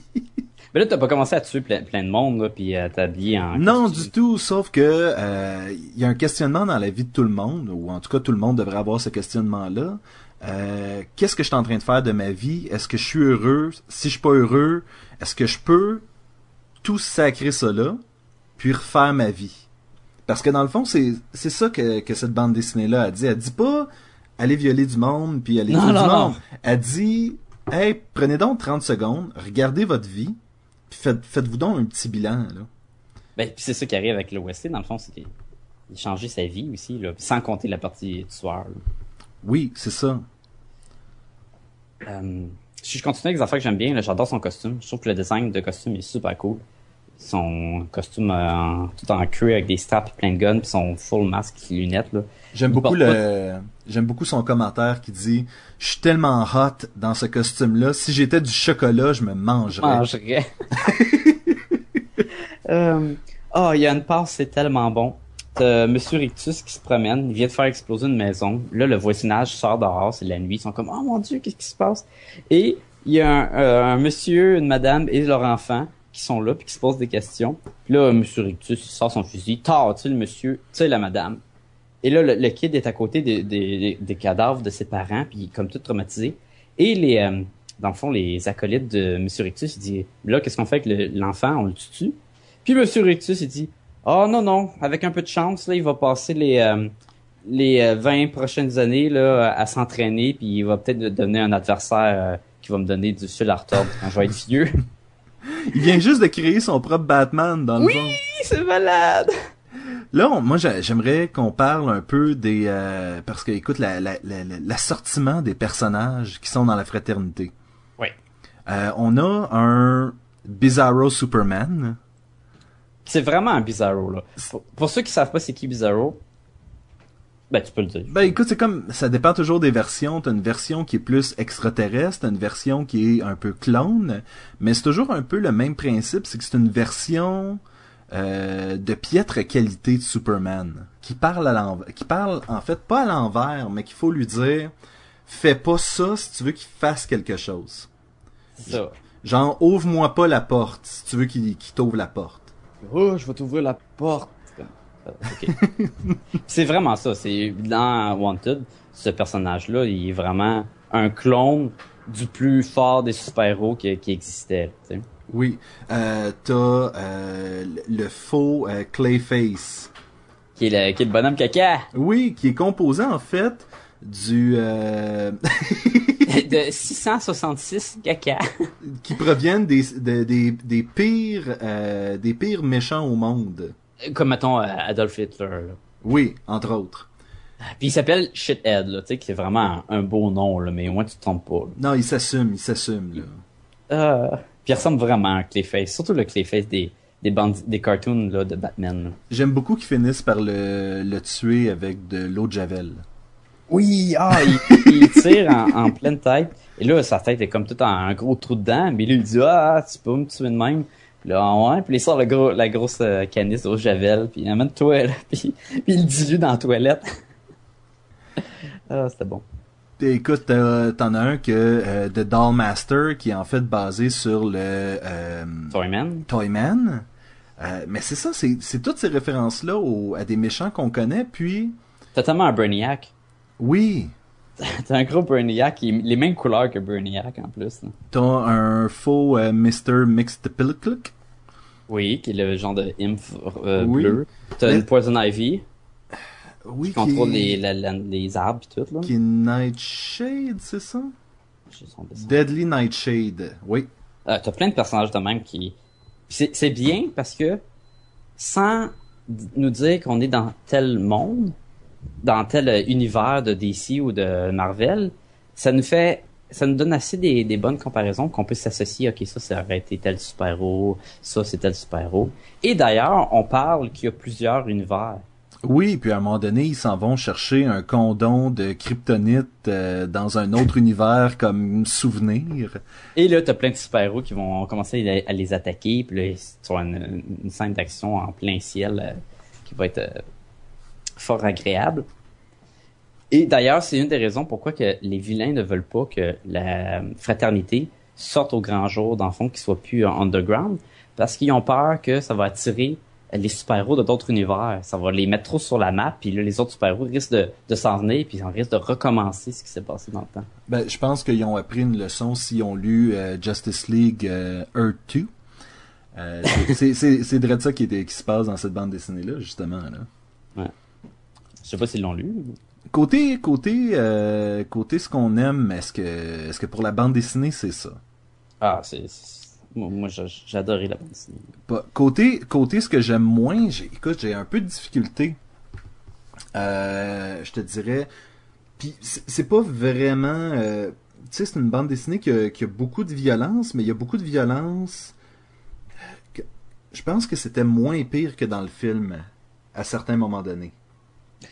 Mais là, t'as pas commencé à tuer plein, plein de monde, là, puis à t'habiller en... Non, costume. du tout, sauf que euh, il y a un questionnement dans la vie de tout le monde, ou en tout cas tout le monde devrait avoir ce questionnement-là. Euh, Qu'est-ce que je suis en train de faire de ma vie? Est-ce que je suis heureux? Si je suis pas heureux, est-ce que je peux tout sacrer ça là, puis refaire ma vie? Parce que dans le fond, c'est c'est ça que, que cette bande dessinée-là a dit. Elle dit pas allez violer du monde puis non, du non. monde. Elle dit hey prenez donc 30 secondes, regardez votre vie, puis faites faites-vous donc un petit bilan là. Ben, puis c'est ça qui arrive avec le Wesley, dans le fond, c'est qu'il il a changé sa vie aussi, là, sans compter la partie tueur. là. Oui, c'est ça. Euh, si je continue avec les affaires que j'aime bien, là, j'adore son costume. Je trouve que le design de costume est super cool. Son costume euh, en- tout en cuir avec des straps plein de guns, puis son full masque, lunettes, là. J'aime beaucoup le j'aime beaucoup son commentaire qui dit je suis tellement hot dans ce costume là, si j'étais du chocolat, je me mangerais. mangerais. (laughs) euh, oh, il y a une passe, c'est tellement bon. T'as Monsieur Rictus qui se promène, il vient de faire exploser une maison. Là, le voisinage sort dehors, c'est la nuit. Ils sont comme, oh mon dieu, qu'est-ce qui se passe? Et il y a un, euh, un monsieur, une madame et leur enfant qui sont là puis qui se posent des questions. Puis là, Monsieur Rictus, il sort son fusil, tard, tu le monsieur, tu sais, la madame. Et là, le, le kid est à côté des, des, des- cadavres de ses parents, puis comme tout traumatisé. Et les, euh, dans le fond, les acolytes de Monsieur Rictus, il dit, là, qu'est-ce qu'on fait avec le- l'enfant? On le tue Puis Monsieur Rictus, il dit, oh non, non, avec un peu de chance, là, il va passer les, euh, les euh, 20 prochaines années là, à s'entraîner, puis il va peut-être devenir un adversaire euh, qui va me donner du fil à retordre quand je vais être vieux. (laughs) Il vient juste de créer son propre Batman dans le fond. c'est malade! Là, on- moi j'a- j'aimerais qu'on parle un peu des euh, parce que écoute la- la- la- la- l'assortiment des personnages qui sont dans la fraternité. Oui. Euh, on a un Bizarro Superman. C'est vraiment un Bizarro, là. Pour, pour ceux qui savent pas c'est qui Bizarro, ben tu peux le dire. Ben écoute, c'est comme ça dépend toujours des versions. T'as une version qui est plus extraterrestre, t'as une version qui est un peu clone, mais c'est toujours un peu le même principe, c'est que c'est une version euh, de piètre qualité de Superman qui parle à l'envers, qui parle en fait pas à l'envers, mais qu'il faut lui dire fais pas ça si tu veux qu'il fasse quelque chose. Ça. Genre ouvre-moi pas la porte si tu veux qu'il t'ouvre la porte. Oh, je vais t'ouvrir la porte. Euh, (laughs) c'est vraiment ça. C'est dans Wanted, ce personnage-là, il est vraiment un clone du plus fort des super-héros qui, qui existait. Oui, euh, t'as euh, le faux euh, Clayface. Qui est le, qui est le bonhomme caca. Oui, qui est composé en fait du euh, (laughs) (laughs) de 666 caca. qui proviennent des de- des des pires euh, des pires méchants au monde. Comme, mettons, Adolf Hitler, là. Oui, entre autres. Puis il s'appelle Shithead, là, tu sais, qui est vraiment un, un beau nom, là, mais au moins tu te trompes pas. là. Non, il s'assume, il s'assume là. Euh, puis il ressemble vraiment à Clayface, surtout le Clayface des, des, bandits, des cartoons là, de Batman. J'aime beaucoup qu'ils finissent par le, le tuer avec de l'eau de javel. Oui, ah, il, il tire en, en pleine tête. Et là, sa tête est comme tout en un gros trou dedans. Mais lui, il dit, ah, tu peux me tuer de même. Puis là, ah ouais. Puis il sort le gros, la grosse euh, canisse d'eau de javel. Puis il amène-toi, là. (laughs) Puis, puis il le dilue dans la toilette. (laughs) ah, c'était bon. Écoute, t'en as un que euh, The Doll Master qui est en fait basé sur le euh, Toyman. Toyman. Euh, mais c'est ça, c'est toutes ces références-là à des méchants qu'on connaît, puis T'as tellement un Brainiac. oui, (laughs) T'as un gros Brainiac, les mêmes couleurs que Brainiac en plus. t'as un faux euh, Mr. Mixed Pilklick. Oui, qui est le genre de imp euh, Oui. bleu. T'as Mais- une Poison Ivy Oui, qui contrôle les, est- la- la- les arbres pis tout, là. qui est Nightshade, c'est ça? Deadly Nightshade, oui. Euh, T'as plein de personnages de même qui... C'est bien parce que sans nous dire qu'on est dans tel monde, dans tel euh, univers de DC ou de Marvel, ça nous fait... Ça nous donne assez des, des bonnes comparaisons qu'on peut s'associer. Ok, ça, ça aurait été tel super-héros, ça, c'est tel super-héros. Et d'ailleurs, on parle qu'il y a plusieurs univers. Oui, puis à un moment donné, ils s'en vont chercher un condom de kryptonite euh, dans un autre univers comme souvenir. Et là, t'as plein de super-héros qui vont commencer à les attaquer, puis là, tu vas une, scène d'action en plein ciel euh, qui va être euh, fort agréable. Et d'ailleurs, c'est une des raisons pourquoi que les vilains ne veulent pas que la fraternité sorte au grand jour, dans le fond, qu'ils soient plus underground, parce qu'ils ont peur que ça va attirer les super-héros de d'autres univers. Ça va les mettre trop sur la map, puis là, les autres super-héros risquent de, de s'en venir, puis on risque de recommencer ce qui s'est passé dans le temps. Ben, je pense qu'ils ont appris une leçon s'ils ont lu euh, Justice League euh, Earth 2. Euh, c'est- de ça qui, se passe dans cette bande dessinée là justement là. Je sais pas s'ils l'ont lu. Côté côté euh, côté ce qu'on aime, est-ce que est-ce que pour la bande dessinée c'est ça? Ah, c'est. Moi, adoré la bande dessinée. Pas- Côté côté ce que j'aime moins, j'ai écoute, j'ai un peu de difficulté. Euh, je te dirais puis c'est pas vraiment euh, tu sais c'est une bande dessinée qui a, qui a beaucoup de violence, mais il y a beaucoup de violence que- je pense que c'était moins pire que dans le film à certains moments donnés.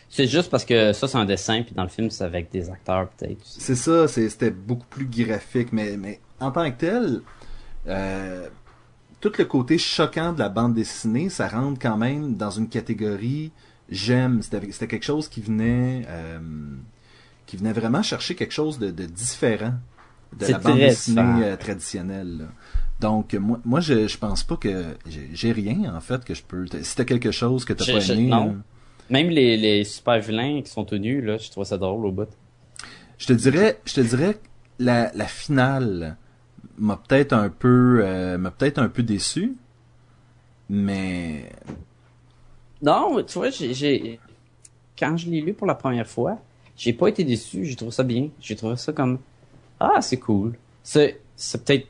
C'est juste parce que ça, c'est un dessin, puis dans le film, c'est avec des acteurs, peut-être. C'est ça, c'était beaucoup plus graphique, mais, mais en tant que tel, euh, tout le côté choquant de la bande dessinée, ça rentre quand même dans une catégorie j'aime. C'était quelque chose qui venait, euh, qui venait vraiment chercher quelque chose de, de différent de la bande dessinée euh, traditionnelle. là. Donc moi, moi je, je pense pas que j'ai rien en fait que je peux. Si t'as quelque chose que t'as pas aimé, non. là, Même les, les super vilains qui sont tenus, là, je trouve ça drôle au bout. Je te dirais, je te dirais, la finale m'a peut-être un peu, euh, m'a peut-être un peu déçu, mais Non, tu vois, j'ai, quand je l'ai lu pour la première fois, j'ai pas été déçu, j'ai trouvé ça bien. J'ai trouvé ça comme, ah, c'est cool. C'est, c'est peut-être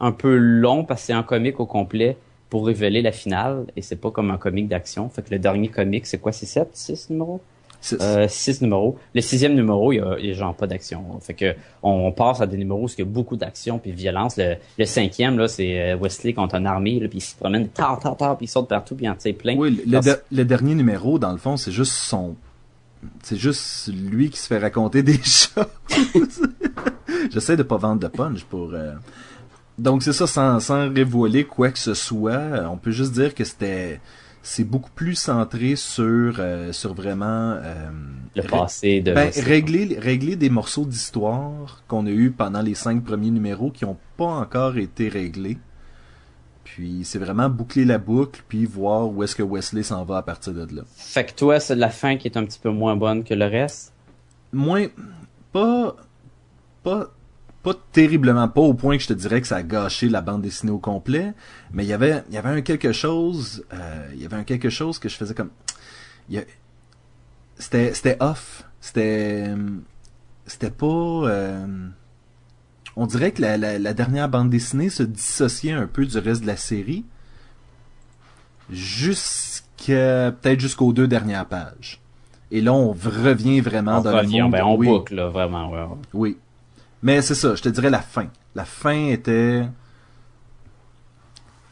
un peu long parce que c'est un comic au complet pour révéler la finale et c'est pas comme un comic d'action. Fait que le dernier comic, c'est quoi, c'est 7, 6 numéros? Euh, six numéros. Le sixième numéro, il y a, il y a genre pas d'action. Fait que on passe à des numéros où il y a beaucoup d'action puis de violence. Le, le cinquième, là, c'est euh, Wesley contre une armée, là, puis il se promène, tard, tard, tard, puis il saute partout, puis il en tire plein. oui, le, Dans- de- le dernier numéro dans le fond, c'est juste son, c'est juste lui qui se fait raconter des (laughs) choses. J'essaie de pas vendre de punch pour. euh, Donc c'est ça, sans, sans révoiler quoi que ce soit, on peut juste dire que c'était, c'est beaucoup plus centré sur, euh, sur vraiment. euh, le passé de Ben, Wesley. régler, régler des morceaux d'histoire qu'on a eu pendant les cinq premiers numéros qui ont pas encore été réglés. Puis c'est vraiment boucler la boucle puis voir où est-ce que Wesley s'en va à partir de là. Fait que toi, c'est la fin qui est un petit peu moins bonne que le reste? Moins, pas, pas, pas terriblement, pas au point que je te dirais que ça a gâché la bande dessinée au complet, mais il y avait, il y avait un quelque chose, euh, il y avait un quelque chose que je faisais comme, il y a- c'était, c'était off. C'était, c'était pas. euh, on dirait que la, la, la dernière bande dessinée se dissociait un peu du reste de la série, jusqu'à peut-être jusqu'aux deux dernières pages. Et là, on revient vraiment On dans revient, le monde. ben, on oui, boucle, là, vraiment, ouais, ouais. oui. Mais c'est ça, je te dirais la fin. La fin était.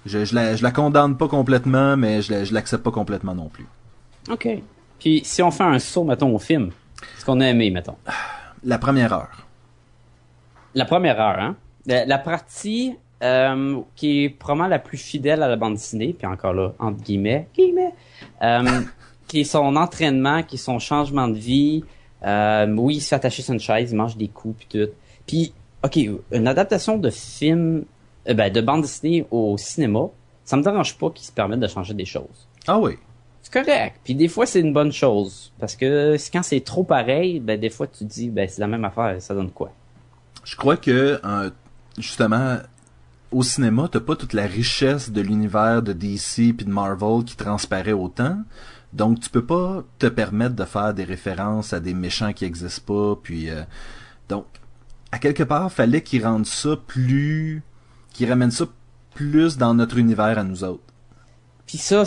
Je, je, la, je la condamne pas complètement, mais je, la- je l'accepte pas complètement non plus. OK. Puis, si on fait un saut, mettons, au film, ce qu'on a aimé, mettons. (sighs) La première heure. La première heure, hein? La, la partie euh, qui est probablement la plus fidèle à la bande dessinée, puis encore là, entre guillemets, guillemets, euh, (laughs) qui est son entraînement, qui est son changement de vie. Euh, oui, il se fait attacher sur une chaise, il mange des coups, puis tout. Puis, OK, une adaptation de film, euh, ben, de bande dessinée au cinéma, ça me dérange pas qu'ils se permettent de changer des choses. Ah oui. C'est correct. Puis des fois, c'est une bonne chose. Parce que quand c'est trop pareil, ben des fois, tu te dis, ben c'est la même affaire, ça donne quoi? Je crois que euh, justement au cinéma, t'as pas toute la richesse de l'univers de DC puis de Marvel qui transparaît autant. Donc tu peux pas te permettre de faire des références à des méchants qui existent pas puis euh, à quelque part, fallait qu'ils rendent ça plus qu'ils ramènent ça plus dans notre univers à nous autres. Puis ça,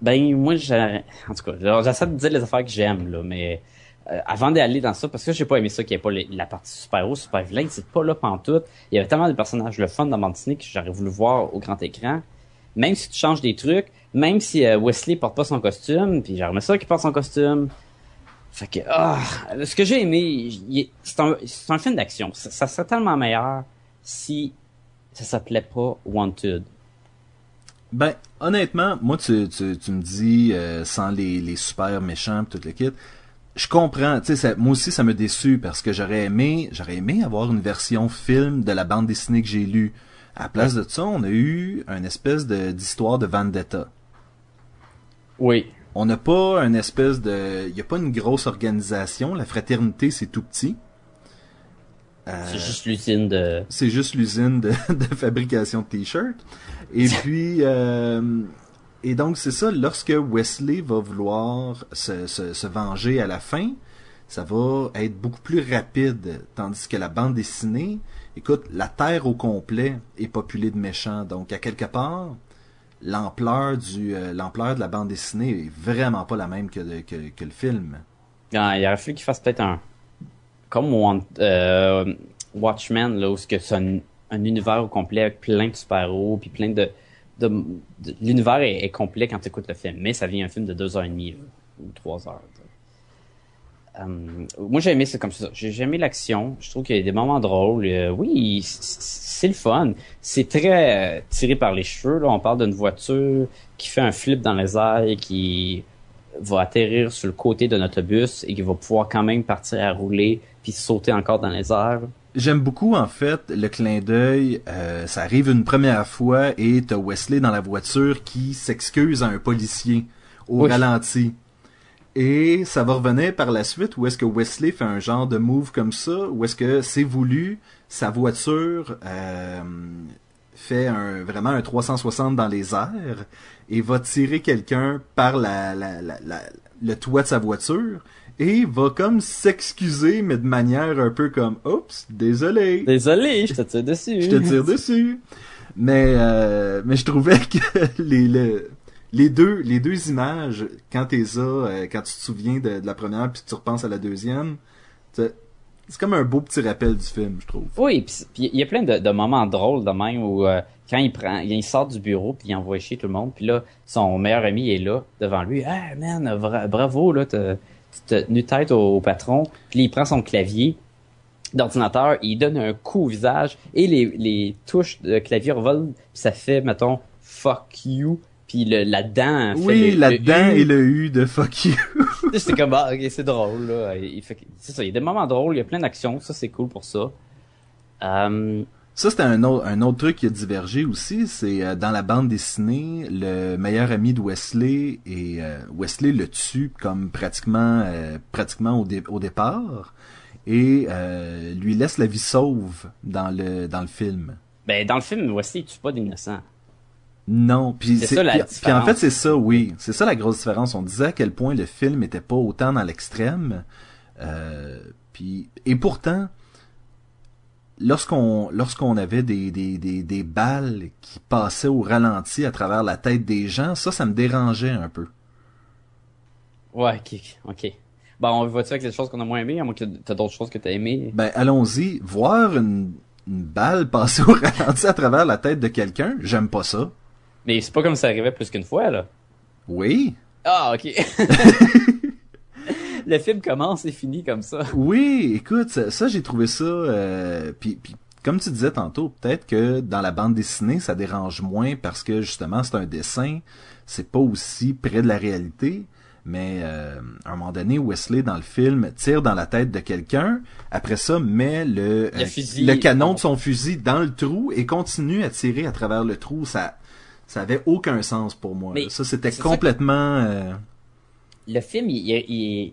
ben moi, en tout cas, j'essaie de dire les affaires que j'aime, là, mais euh, avant d'aller dans ça, parce que j'ai pas aimé ça qu'il n'y ait pas la partie super-héros, super vilain, c'est pas là pantoute. Il y avait tellement de personnages le fun dans bande que j'aurais voulu voir au grand écran. Même si tu changes des trucs, même si euh, Wesley porte pas son costume, puis j'aimerais ça qu'il porte son costume. Fait que, ah, ce que j'ai aimé, c'est un, un film d'action. Ça, ça serait tellement meilleur si ça s'appelait pas Wanted. Ben, honnêtement, moi, tu, tu, tu me dis, euh, sans les, les super méchants pis tout le kit, je comprends, tu sais, moi aussi, ça me déçu parce que j'aurais aimé, j'aurais aimé avoir une version film de la bande dessinée que j'ai lue. À la place de ça, on a eu une espèce de, d'histoire de vendetta. Oui. On n'a pas une espèce de, il y a pas une grosse organisation, la fraternité, c'est tout petit. Euh, C'est juste l'usine de... c'est juste l'usine de, (laughs) de fabrication de t-shirts. Et (laughs) puis, euh, et donc c'est ça, lorsque Wesley va vouloir se, se, se venger à la fin, ça va être beaucoup plus rapide, tandis que la bande dessinée, écoute, la Terre au complet est populée de méchants, donc à quelque part, l'ampleur du euh, l'ampleur de la bande dessinée est vraiment pas la même que, de- que, le film. Ah, il aurait fallu qu'il fasse peut-être un... Comme euh, Watchmen, là, où c'est c'est un, un univers au complet avec plein de super-héros, puis plein de... L'univers est, complet quand tu écoutes le film, mais ça vient un film de deux heures et demie, ou trois heures. Euh, moi, j'ai aimé ça comme ça. J'ai aimé l'action. Je trouve qu'il y a des moments drôles. Oui, c'est le fun. C'est très euh, tiré par les cheveux. Là. On parle d'une voiture qui fait un flip dans les airs et qui va atterrir sur le côté d'un autobus et qui va pouvoir quand même partir à rouler puis sauter encore dans les airs. J'aime beaucoup en fait le clin d'œil. euh, ça arrive une première fois et t'as Wesley dans la voiture qui s'excuse à un policier au Oui. ralenti. Et ça va revenir par la suite où est-ce que Wesley fait un genre de move comme ça, où est-ce que c'est voulu, sa voiture euh, fait un, vraiment un 360 dans les airs et va tirer quelqu'un par la, la, la, la- le toit de sa voiture et va comme s'excuser mais de manière un peu comme oups désolé Désolé, (laughs) je te tire dessus. je te tire dessus mais euh, mais je trouvais que (laughs) les, le- les deux les deux images quand t'es ça euh, quand tu te souviens de, la première puis tu repenses à la deuxième c'est comme un beau petit rappel du film je trouve Oui, puis il y a plein de, moments drôles de même où euh, quand il prend, il sort du bureau puis il envoie chier tout le monde, puis là son meilleur ami est là devant lui. Ah man, bra- bravo là, tu t'as tenu tête au, au patron. Puis il prend son clavier d'ordinateur, il donne un coup au visage et les, les touches de clavier revolent, puis ça fait mettons fuck you. Puis le, la dent fait oui le- la le dent U. et le U de fuck you (laughs) C'était comme, ah, ok, c'est drôle, là. Il fait c'est ça, il y a des moments drôles, il y a plein d'actions, ça c'est cool pour ça. Euh, Ça, c'était un autre, un autre truc qui a divergé aussi. C'est euh, dans la bande dessinée, le meilleur ami de Wesley et euh, Wesley le tue comme pratiquement, euh, pratiquement au, dé- au départ et lui laisse la vie sauve dans le dans le film. ben, dans le film, Wesley, il tue pas d'innocents. Non, puis C'est ça, la puis- puis en fait c'est ça, oui, c'est ça la grosse différence. On disait à quel point le film était pas autant dans l'extrême. Euh, puis et pourtant, lorsqu'on lorsqu'on avait des, des, des, des balles qui passaient au ralenti à travers la tête des gens, ça, ça me dérangeait un peu. Ouais, ok, ok. Bon, on voit-tu avec les choses qu'on a moins aimées, à moins que t'as d'autres choses que t'as aimées? Ben, allons-y. Voir une, une balle passer au ralenti à travers la tête de quelqu'un, j'aime pas ça. Mais c'est pas comme ça arrivait plus qu'une fois, là. Oui. Ah, ok. (laughs) Le film commence et finit comme ça. Oui, écoute, ça, ça, j'ai trouvé ça... Euh, puis, puis, comme tu disais tantôt, peut-être que dans la bande dessinée, ça dérange moins parce que justement, c'est un dessin, c'est pas aussi près de la réalité. Mais euh, à un moment donné, Wesley dans le film tire dans la tête de quelqu'un. Après ça, met le Le euh, fusil. le canon de son fusil dans le trou et continue à tirer à travers le trou. Ça, ça avait aucun sens pour moi. Mais ça, c'était complètement. euh, Le film, il, il, il-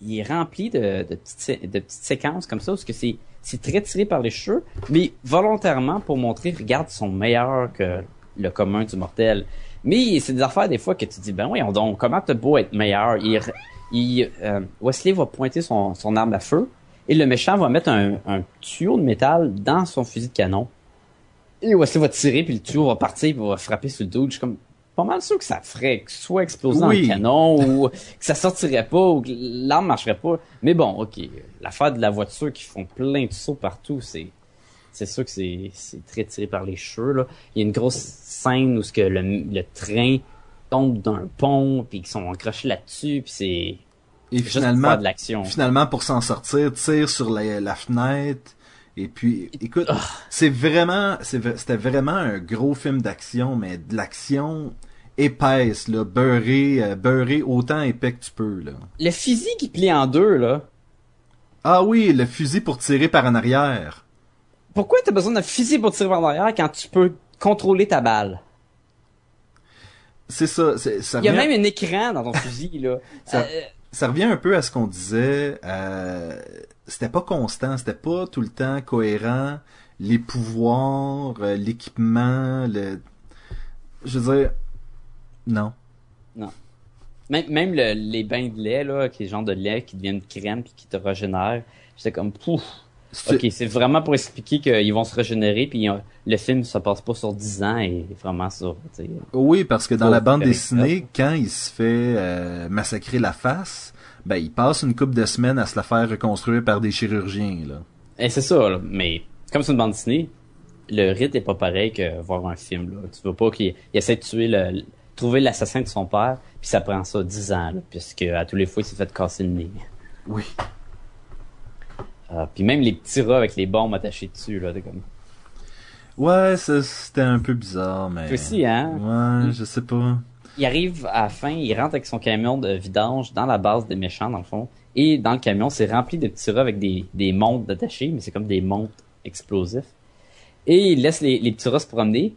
il est rempli de, de, petites, sé- de petites séquences comme ça, parce que c'est, c'est très tiré par les cheveux, mais volontairement pour montrer, regarde, ils sont meilleurs que le commun du mortel. Mais c'est des affaires des fois que tu dis, ben oui, donc, comment t'as beau être meilleur? Il, il, euh, Wesley va pointer son, son arme à feu, et le méchant va mettre un, un tuyau de métal dans son fusil de canon. Et Wesley va tirer, puis le tuyau va partir, puis va frapper sur le dos. Je suis comme pas mal sûr que ça ferait soit exploser dans Oui. le canon, (laughs) ou que ça sortirait pas, ou que l'arme marcherait pas. Mais bon, ok, l'affaire de la voiture qui font plein de sauts partout, c'est c'est sûr que c'est c'est très tiré par les cheveux. Là. Il y a une grosse scène où ce que le, le train tombe d'un pont, puis qu'ils sont accrochés là-dessus, puis c'est Et finalement, de finalement, pour s'en sortir, tire sur la, la fenêtre. Et puis, écoute, Ah. c'est vraiment, c'était vraiment un gros film d'action, mais de l'action épaisse, là, beurré, euh, beurré autant épais que tu peux, là. Le fusil qui plie en deux, là. Ah oui, le fusil pour tirer par en arrière. Pourquoi t'as besoin d'un fusil pour tirer par derrière quand tu peux contrôler ta balle? C'est ça, Il y a revient, même un écran dans ton fusil, là. Ça- Euh, ça revient un peu à ce qu'on disait, euh, c'était pas constant, c'était pas tout le temps cohérent, les pouvoirs, euh, l'équipement, le, je veux dire, non. Même, même le- les bains de lait, là, qui est le genre de lait qui deviennent crème puis qui te régénère. J'étais comme, pouf. Ok, c'est vraiment pour expliquer qu'ils vont se régénérer puis le film se passe pas sur 10 ans et vraiment sur. Oui, parce que dans la bande dessinée, quand il se fait euh, massacrer la face, ben il passe une couple de semaines à se la faire reconstruire par des chirurgiens là. Et c'est ça, là. Mais comme c'est une bande dessinée, le rythme est pas pareil que voir un film, là. Tu veux pas qu'il il essaie de tuer le, trouver l'assassin de son père, puis ça prend ça 10 ans, là, puisque à tous les fois, il s'est fait casser le nez. Oui. Euh, puis même les petits rats avec les bombes attachées dessus, là, comme... Ouais, ça, c'était un peu bizarre, mais. Aussi, hein? Ouais, je sais pas. Il arrive à la fin, il rentre avec son camion de vidange dans la base des méchants, dans le fond. Et dans le camion, c'est rempli de petits rats avec des, des montres attachées, mais c'est comme des montres explosifs. Et il laisse les, les petits rats se promener.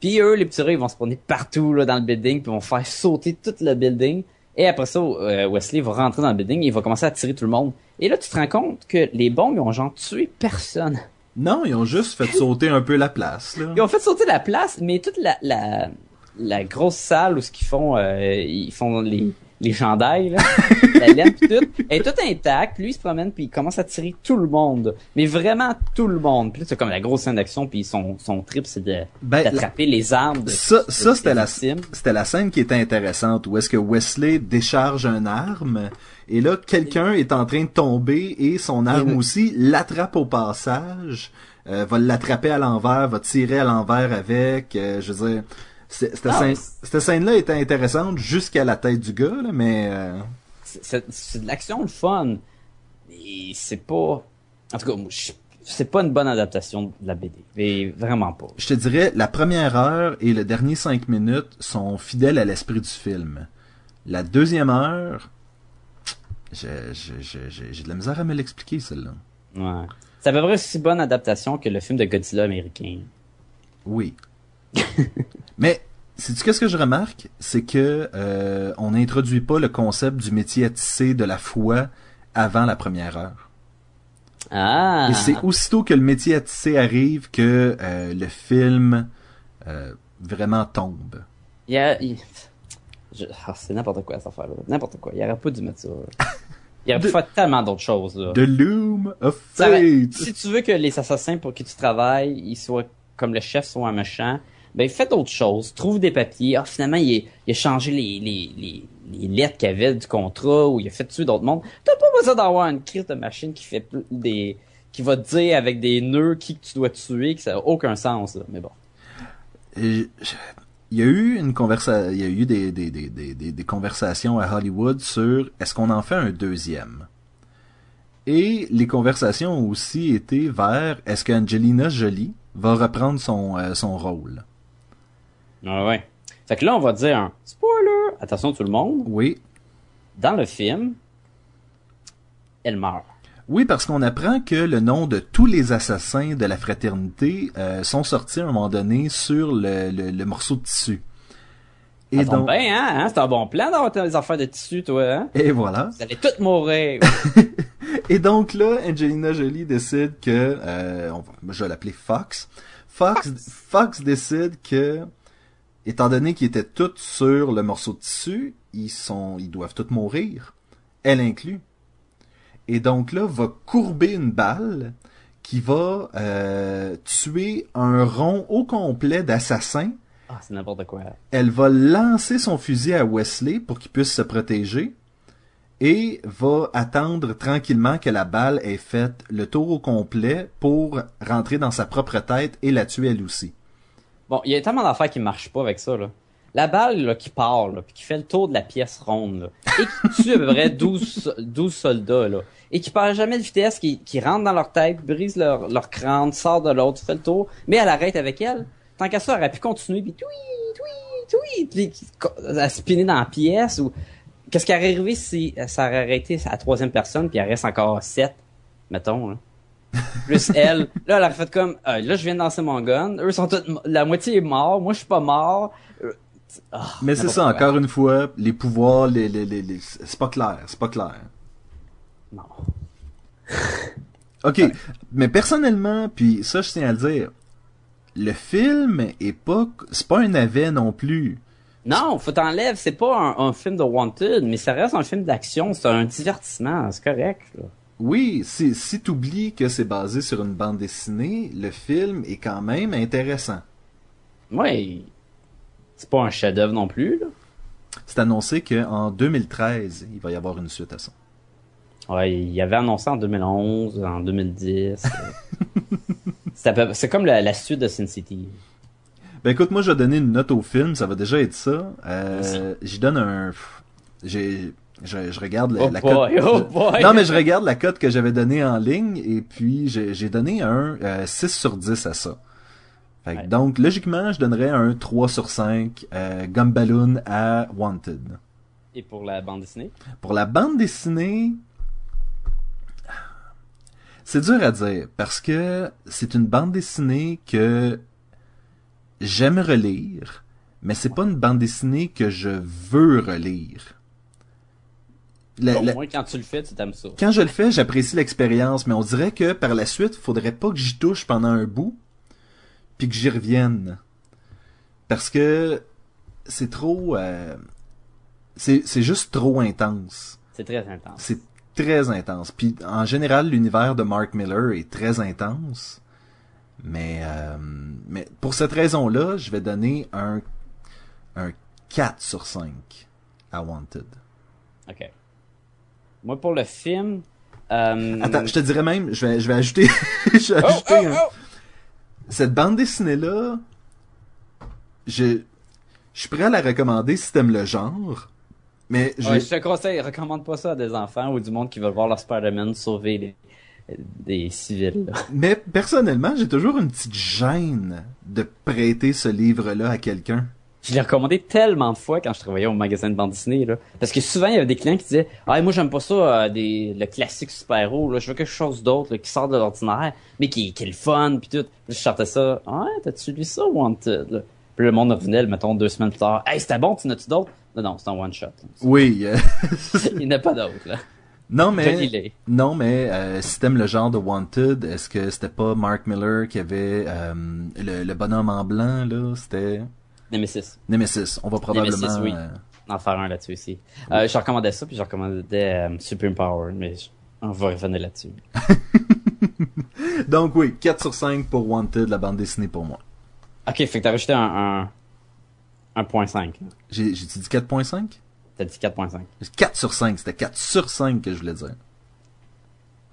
Puis eux, les petits rats, ils vont se promener partout là, dans le building, puis vont faire sauter tout le building. Et après ça, euh, Wesley va rentrer dans le building et il va commencer à tirer tout le monde. Et là, tu te rends compte que les bombes, ils ont genre tué personne. Non, ils ont juste fait sauter un peu la place là. Ils ont fait sauter la place, mais toute la, la, la grosse salle où ce qu'ils font, euh, ils font les, les chandails, là, (laughs) la laine pis tout, elle est toute intacte. Lui, il se promène puis il commence à tirer tout le monde. Mais vraiment tout le monde. Puis là, c'est comme la grosse scène d'action puis son, son trip, c'est de, Ben, d'attraper les armes de, Ça, ça c'était la, c'était la scène qui était intéressante où est-ce que Wesley décharge un arme et là quelqu'un est en train de tomber et son arme Et- aussi l'attrape au passage, euh, va l'attraper à l'envers, va tirer à l'envers avec, euh, je veux dire, cette, Ah, scène, cette scène-là était intéressante jusqu'à la tête du gars là, mais euh, C'est- de l'action le fun. Mais c'est pas, en tout cas, c'est pas une bonne adaptation de la BD. Mais vraiment pas. je te dirais la première heure et le dernier cinq minutes sont fidèles à l'esprit du film. La deuxième heure, j'ai j'ai de la misère à me l'expliquer celle-là. Ouais. C'est à peu près aussi bonne adaptation que le film de Godzilla américain. Oui. (laughs) Mais, sais-tu qu'est-ce que je remarque? C'est que euh, on n'introduit pas le concept du métier à tisser de la foi avant la première heure. Ah! Et c'est aussitôt que le métier à tisser arrive que euh, le film euh, vraiment tombe. Il y a, il- je- ah, c'est n'importe quoi cette affaire-là. N'importe quoi. Il aurait pas dû mettre ça. Il aurait pu De- faire tellement d'autres choses, là. The Loom of Ça Fate. si tu veux que les assassins pour qui tu travailles, ils soient comme le chef soit un méchant, ben fais d'autres choses, trouve des papiers. Ah, finalement, il, a- changé les, les, les, lettres qu'il avait du contrat ou il a fait tuer d'autres mondes. T'as pas besoin d'avoir une crise de machine qui fait des qui va te dire avec des nœuds qui que tu dois tuer, que ça a aucun sens. Là. Mais bon. Il y a eu une conversa... il y a eu des, des, des, des, des, des conversations à Hollywood sur est-ce qu'on en fait un deuxième? Et les conversations ont aussi été vers est-ce qu'Angelina Jolie va reprendre son, euh, son rôle? Ouais, ouais. Fait que là, on va dire un spoiler. Attention tout le monde. Oui. Dans le film, elle meurt. Oui, parce qu'on apprend que le nom de tous les assassins de la fraternité euh, sont sortis à un moment donné sur le, le, le morceau de tissu. Ça Et tombe donc, bien, hein? hein? C'est un bon plan d'avoir tes affaires de tissu, toi, hein? et voilà. Vous allez toutes mourir. (laughs) Et donc là, Angelina Jolie décide que, euh, on va- je vais l'appeler Fox. Fox, Fox décide que, étant donné qu'ils étaient tous sur le morceau de tissu, ils sont, ils doivent tous mourir. Elle inclut. Et donc là, va courber une balle qui va euh, tuer un rond au complet d'assassins. Ah, c'est n'importe quoi. Elle va lancer son fusil à Wesley pour qu'il puisse se protéger et va attendre tranquillement que la balle ait fait le tour au complet pour rentrer dans sa propre tête et la tuer elle aussi. Bon, il y a tellement d'affaires qui marchent pas avec ça, là. La balle, là, qui part, là, puis qui fait le tour de la pièce ronde, là, et qui tue à peu près (laughs) 12, so- 12 soldats, là, et qui perd jamais de vitesse, qui, qui rentre dans leur tête, brise leur, leur crâne, sort de l'autre, fait le tour, mais elle arrête avec elle. Tant qu'à ça, elle aurait pu continuer, puis oui, puis qui- à spinner dans la pièce, ou... Qu'est-ce qui aurait arrivé si ça aurait arrêté à la troisième personne, puis il reste encore sept, mettons, là. Plus elle. Là, elle a fait comme, euh, là, je viens de lancer mon gun. Eux sont tous, la moitié est mort. Moi, je suis pas mort. Ah, Mais c'est ça, encore une fois, les pouvoirs, les, les, les, les- c'est pas clair, c'est pas clair. Non. Ok, mais personnellement, puis ça je tiens à le dire, le film est pas, c'est pas un navet non plus. Non, faut t'enlève. C'est pas un, un film de Wanted, mais ça reste un film d'action. C'est un divertissement. C'est correct, là. Oui, si, si t'oublies que c'est basé sur une bande dessinée, le film est quand même intéressant. Ouais. C'est pas un chef-d'œuvre non plus, là. C'est annoncé qu'en 2013, il va y avoir une suite à ça. Ouais, il avait annoncé en 2011, en 2010. euh. (laughs) c'est, comme la, la suite de Sin City. Ben écoute, moi je vais donner une note au film, ça va déjà être ça. Euh, j'y donne un... J'ai... Je, je regarde la, Oh la boy, cote... oh boy. Non mais je regarde la cote que j'avais donnée en ligne et puis j'ai j'ai donné un euh, 6 sur 10 à ça. Fait que Ouais. Donc logiquement je donnerais un 3 sur 5 euh, Gumballoon à Wanted. Et pour la bande dessinée? Pour la bande dessinée, c'est dur à dire parce que c'est une bande dessinée que j'aime relire, mais c'est pas une bande dessinée que je veux relire. La- la- moi, quand tu le fais, tu t'aimes ça. quand je le fais, j'apprécie l'expérience, mais on dirait que par la suite, faudrait pas que j'y touche pendant un bout, puis que j'y revienne. Parce que c'est trop... euh, c'est c'est juste trop intense. C'est très intense. C'est très intense. Puis en général, l'univers de Mark Miller est très intense. Mais, euh, mais pour cette raison-là, je vais donner un, un 4 sur 5 à Wanted. OK. Moi, pour le film... Euh... Attends, je te dirais même, je vais, je vais ajouter, (laughs) je vais Oh, ajouter oh, oh! cette bande dessinée-là, je, je suis prêt à la recommander si t'aimes le genre, mais je, Ouais, je te conseille, recommande pas ça à des enfants ou du monde qui veut voir leur Spider-Man sauver les, des civils. là. (laughs) mais personnellement, j'ai toujours une petite gêne de prêter ce livre-là à quelqu'un. Je l'ai recommandé tellement de fois quand je travaillais au magasin de bande dessinée là, parce que souvent il y avait des clients qui disaient "Ah, moi j'aime pas ça euh, des le classique super-héros là, je veux quelque chose d'autre qui sort de l'ordinaire, mais qui, qui est le fun puis tout." Puis je sortais ça "Ah, ouais, t'as-tu lu ça Wanted?" Là. Puis le monde revenait, mettons deux semaines plus tard "Hey, c'était bon, tu n'as-tu d'autres?" Non non, c'est un one shot. là. Oui, euh, (laughs) Il n'y en a pas d'autres là. non mais, non mais, euh, si t'aimes le genre de Wanted, est-ce que c'était pas Mark Miller qui avait euh, le, le bonhomme en blanc là, c'était Nemesis. Nemesis. On va probablement, Nemesis, oui. euh, en faire un là-dessus aussi. Euh, je recommandais ça, puis je recommandais euh, Supreme Power, mais je- on va revenir là-dessus. (laughs) Donc oui, 4 sur 5 pour Wanted, la bande dessinée pour moi. Ok, fait que t'as rajouté un, un, 1.5. là. J'ai j'ai dit 4.5? T'as dit 4.5. 4 sur 5, c'était 4 sur 5 que je voulais dire.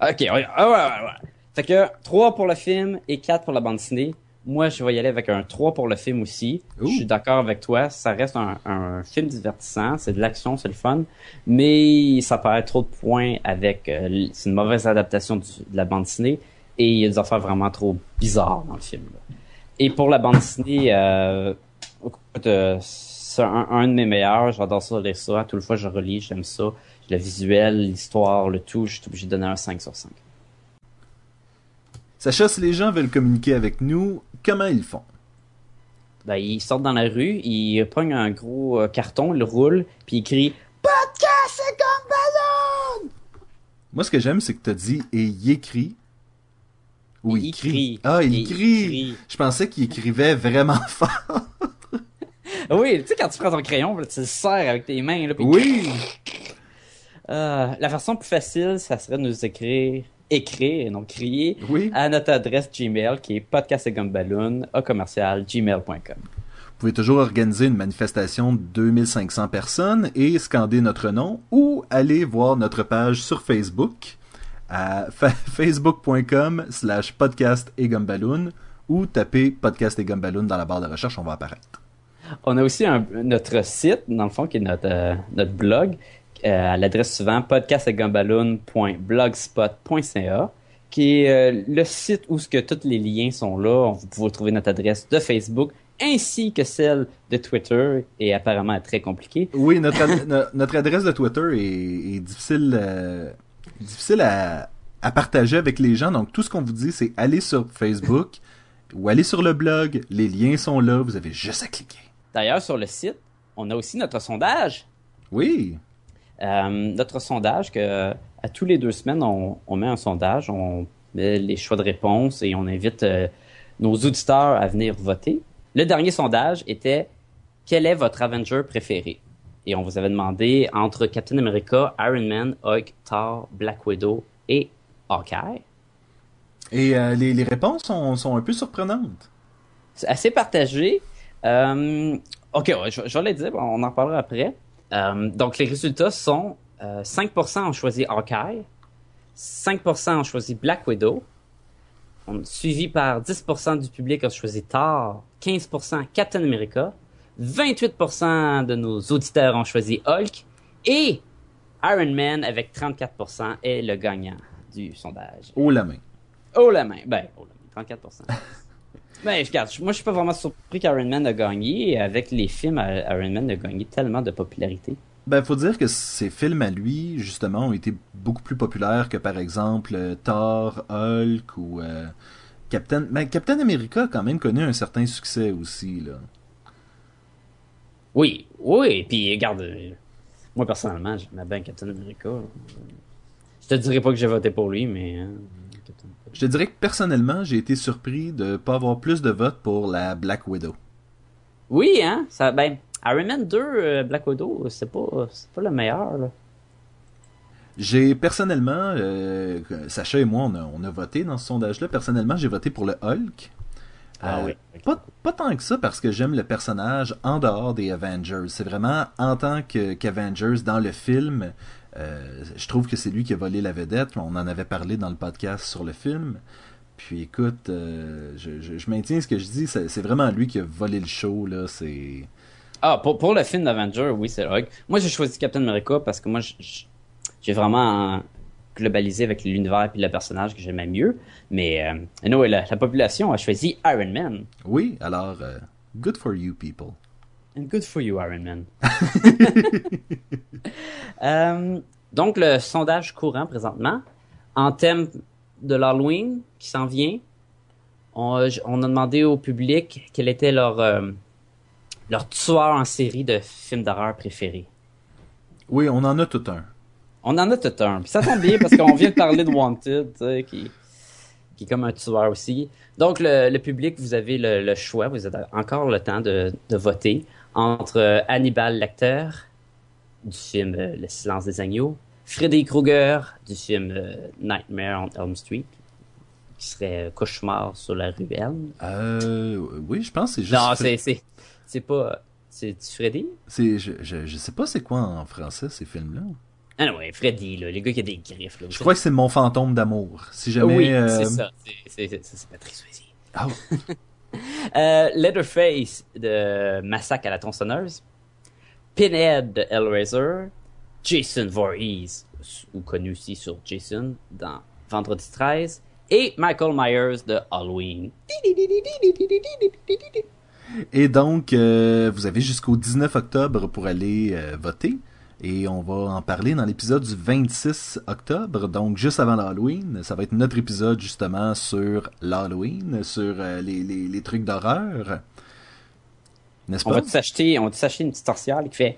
Ok, ouais, ouais, ouais, ouais. Fait que 3 pour le film et 4 pour la bande dessinée. Moi, je vais y aller avec un 3 pour le film aussi. Ouh. Je suis d'accord avec toi. Ça reste un, un film divertissant. C'est de l'action, c'est le fun. Mais ça paraît trop de points avec... euh, c'est une mauvaise adaptation du- de la bande dessinée. Et il y a des affaires vraiment trop bizarres dans le film. là. Et pour la bande dessinée, euh, euh, c'est un, un de mes meilleurs. J'adore ça, lire ça. À toute fois, je relis, j'aime ça. Le visuel, l'histoire, le tout, je suis obligé de donner un 5 sur 5. Sacha, si les gens veulent communiquer avec nous, comment ils font? Ben, ils sortent dans la rue, ils pognent un gros euh, carton, ils le roulent, puis ils crient Podcast, c'est comme ballon! Moi, ce que j'aime, c'est que t'as dit et il écrit. Ou il, Il crie. crie. Ah, il, Il crie. crie. Je pensais qu'il écrivait vraiment (laughs) fort. Oui, tu sais, quand tu prends ton crayon, tu le serres avec tes mains, là, puis Oui. (laughs) Euh, la façon plus facile, ça serait de nous écrire, écrire et non crier, Oui. à notre adresse Gmail qui est podcastgumballoon à commercial gmail.com. Vous pouvez toujours organiser une manifestation de 2500 personnes et scander notre nom ou aller voir notre page sur Facebook à (laughs) fa- facebook.com slash podcast et gumballoon ou taper podcast et gumballoon dans la barre de recherche, on va apparaître. On a aussi un- notre site, dans le fond, qui est notre, euh, notre blog, euh, à l'adresse suivante, podcastgumballoon.blogspot.ca, qui est euh, le site où ce que tous les liens sont là. Vous pouvez trouver notre adresse de Facebook ainsi que celle de Twitter, et apparemment très compliquée. Oui, notre, ad- notre adresse de Twitter est, est difficile, euh, difficile à, à partager avec les gens. Donc, tout ce qu'on vous dit, c'est aller sur Facebook ou aller sur le blog. Les liens sont là. Vous avez juste à cliquer. D'ailleurs, sur le site, on a aussi notre sondage. Oui. Euh, notre sondage que à tous les deux semaines on, on met un sondage, on met les choix de réponse et on invite euh, nos auditeurs à venir voter. Le dernier sondage était quel est votre Avenger préféré Et on vous avait demandé entre Captain America, Iron Man, Hulk, Thor, Black Widow et Hawkeye. Et euh, les, les réponses sont, sont un peu surprenantes. C'est assez partagé. Euh, ok, ouais, je, je vais les dire, on en reparlera après. Euh, donc, les résultats sont euh, 5% ont choisi Hawkeye, 5% ont choisi Black Widow, on- suivi par 10% du public a choisi Thor, 15% Captain America, 28% de nos auditeurs ont choisi Hulk, et Iron Man avec 34% est le gagnant du sondage. Haut la main. Oh la main. Ben, oh la main, 34%. (laughs) ben, regarde, moi je suis pas vraiment surpris qu'Iron Man a gagné. Avec les films, Iron Man a gagné tellement de popularité. Ben, faut dire que ces films à lui, justement, ont été beaucoup plus populaires que, par exemple, euh, Thor, Hulk ou euh, Captain... Ben, Captain America a quand même connu un certain succès aussi, là. Oui, oui, puis regarde, euh, moi personnellement, j'aimais bien Captain America. Je te dirais pas que j'ai voté pour lui, mais... hein, Captain. Je te dirais que, personnellement, j'ai été surpris de pas avoir plus de votes pour la Black Widow. Oui, hein, ça, ben, Iron Man 2, euh, Black Widow, c'est pas, c'est pas le meilleur, là. J'ai personnellement, euh, Sacha et moi, on a, on a voté dans ce sondage-là. Personnellement, j'ai voté pour le Hulk. Ah Euh, oui. Pas, pas tant que ça parce que j'aime le personnage en dehors des Avengers. C'est vraiment en tant que qu'Avengers dans le film. Euh, je trouve que c'est lui qui a volé la vedette. On en avait parlé dans le podcast sur le film. Puis écoute, euh, je, je- je maintiens ce que je dis. C'est vraiment lui qui a volé le show. là. C'est Ah, pour, pour le film d'Avenger, oui, c'est Hulk. Moi, j'ai choisi Captain America parce que moi, j'ai vraiment globalisé avec l'univers et le personnage que j'aimais mieux. Mais, euh, anyway, la, la population a choisi Iron Man. oui. Alors, euh, good for you people. And good for you, Iron Man. (laughs) Euh, donc, le sondage courant présentement, en thème de l'Halloween qui s'en vient, on, on a demandé au public quel était leur, euh, leur tueur en série de films d'horreur préféré. Oui, on en a tout un. On en a tout un. Puis ça tombe bien parce qu'on vient de parler de Wanted, tu sais, qui, qui est comme un tueur aussi. Donc, le, le public, vous avez le, le choix, vous avez encore le temps de, de voter entre euh, Hannibal Lecter, du film euh, Le silence des agneaux, Freddy Krueger du film euh, Nightmare on Elm Street, qui serait Cauchemar sur la rue Elm. Euh, oui, je pense que c'est juste. Non, c'est c'est c'est pas c'est Freddy. c'est, je, je, je sais pas c'est quoi en français ces films-là. Ah non, ouais, Freddy là, les gars qui a des griffes là. Je crois que c'est Mon fantôme d'amour. Si jamais. oui, euh, c'est ça, c'est c'est c'est c'est Patrick Swayze. Ah, (laughs) Euh, Leatherface de Massacre à la tronçonneuse, Pinhead de Hellraiser, Jason Voorhees, ou connu aussi sur Jason dans Vendredi 13, et Michael Myers de Halloween. Et donc, euh, vous avez jusqu'au 19 octobre pour aller euh, voter. Et on va en parler dans l'épisode du 26 octobre, donc juste avant l'Halloween. Ça va être notre épisode justement sur l'Halloween, sur euh, les, les, les trucs d'horreur. N'est-ce On pas? va s'acheter, on va s'acheter une petite sorcière qui fait.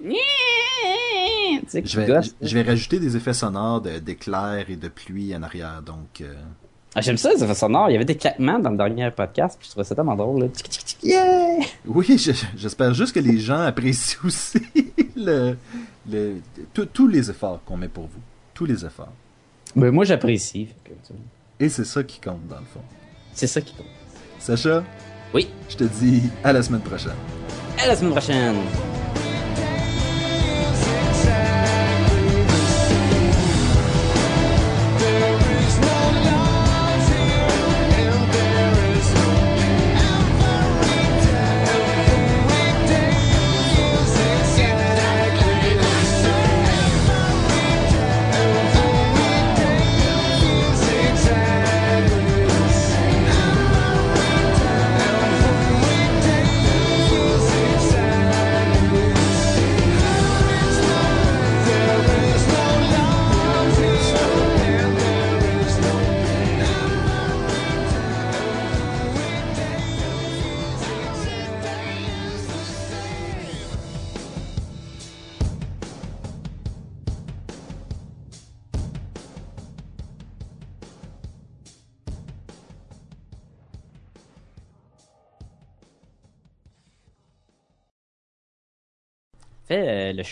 Qui Je vais, gosse, je vais rajouter des effets sonores de- d'éclairs et de pluie en arrière, donc... euh, Ah, J'aime ça, les effets sonores. Il y avait des claquements dans le dernier podcast, puis je trouvais ça tellement drôle. Là. Tic, tic, tic, Yeah! Oui, je- j'espère juste que les gens apprécient aussi (laughs) le, le, tous- les efforts qu'on met pour vous. Tous les efforts. Ben, moi, j'apprécie. Et c'est ça qui compte, dans le fond. C'est ça qui compte. Sacha, Oui, je te dis à la semaine prochaine. à la semaine prochaine.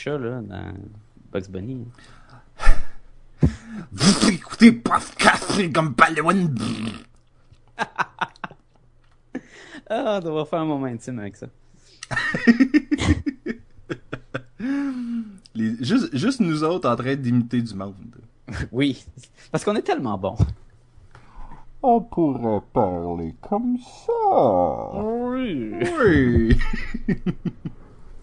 Chat, là, dans Bugs Bunny. Vous écoutez podcast comme. (laughs) Ah, on devrait faire un moment intime avec ça. (laughs) Les- juste, juste nous autres en train d'imiter du monde. (laughs) Oui, parce qu'on est tellement bons. On pourrait parler comme ça. Oui. Oui.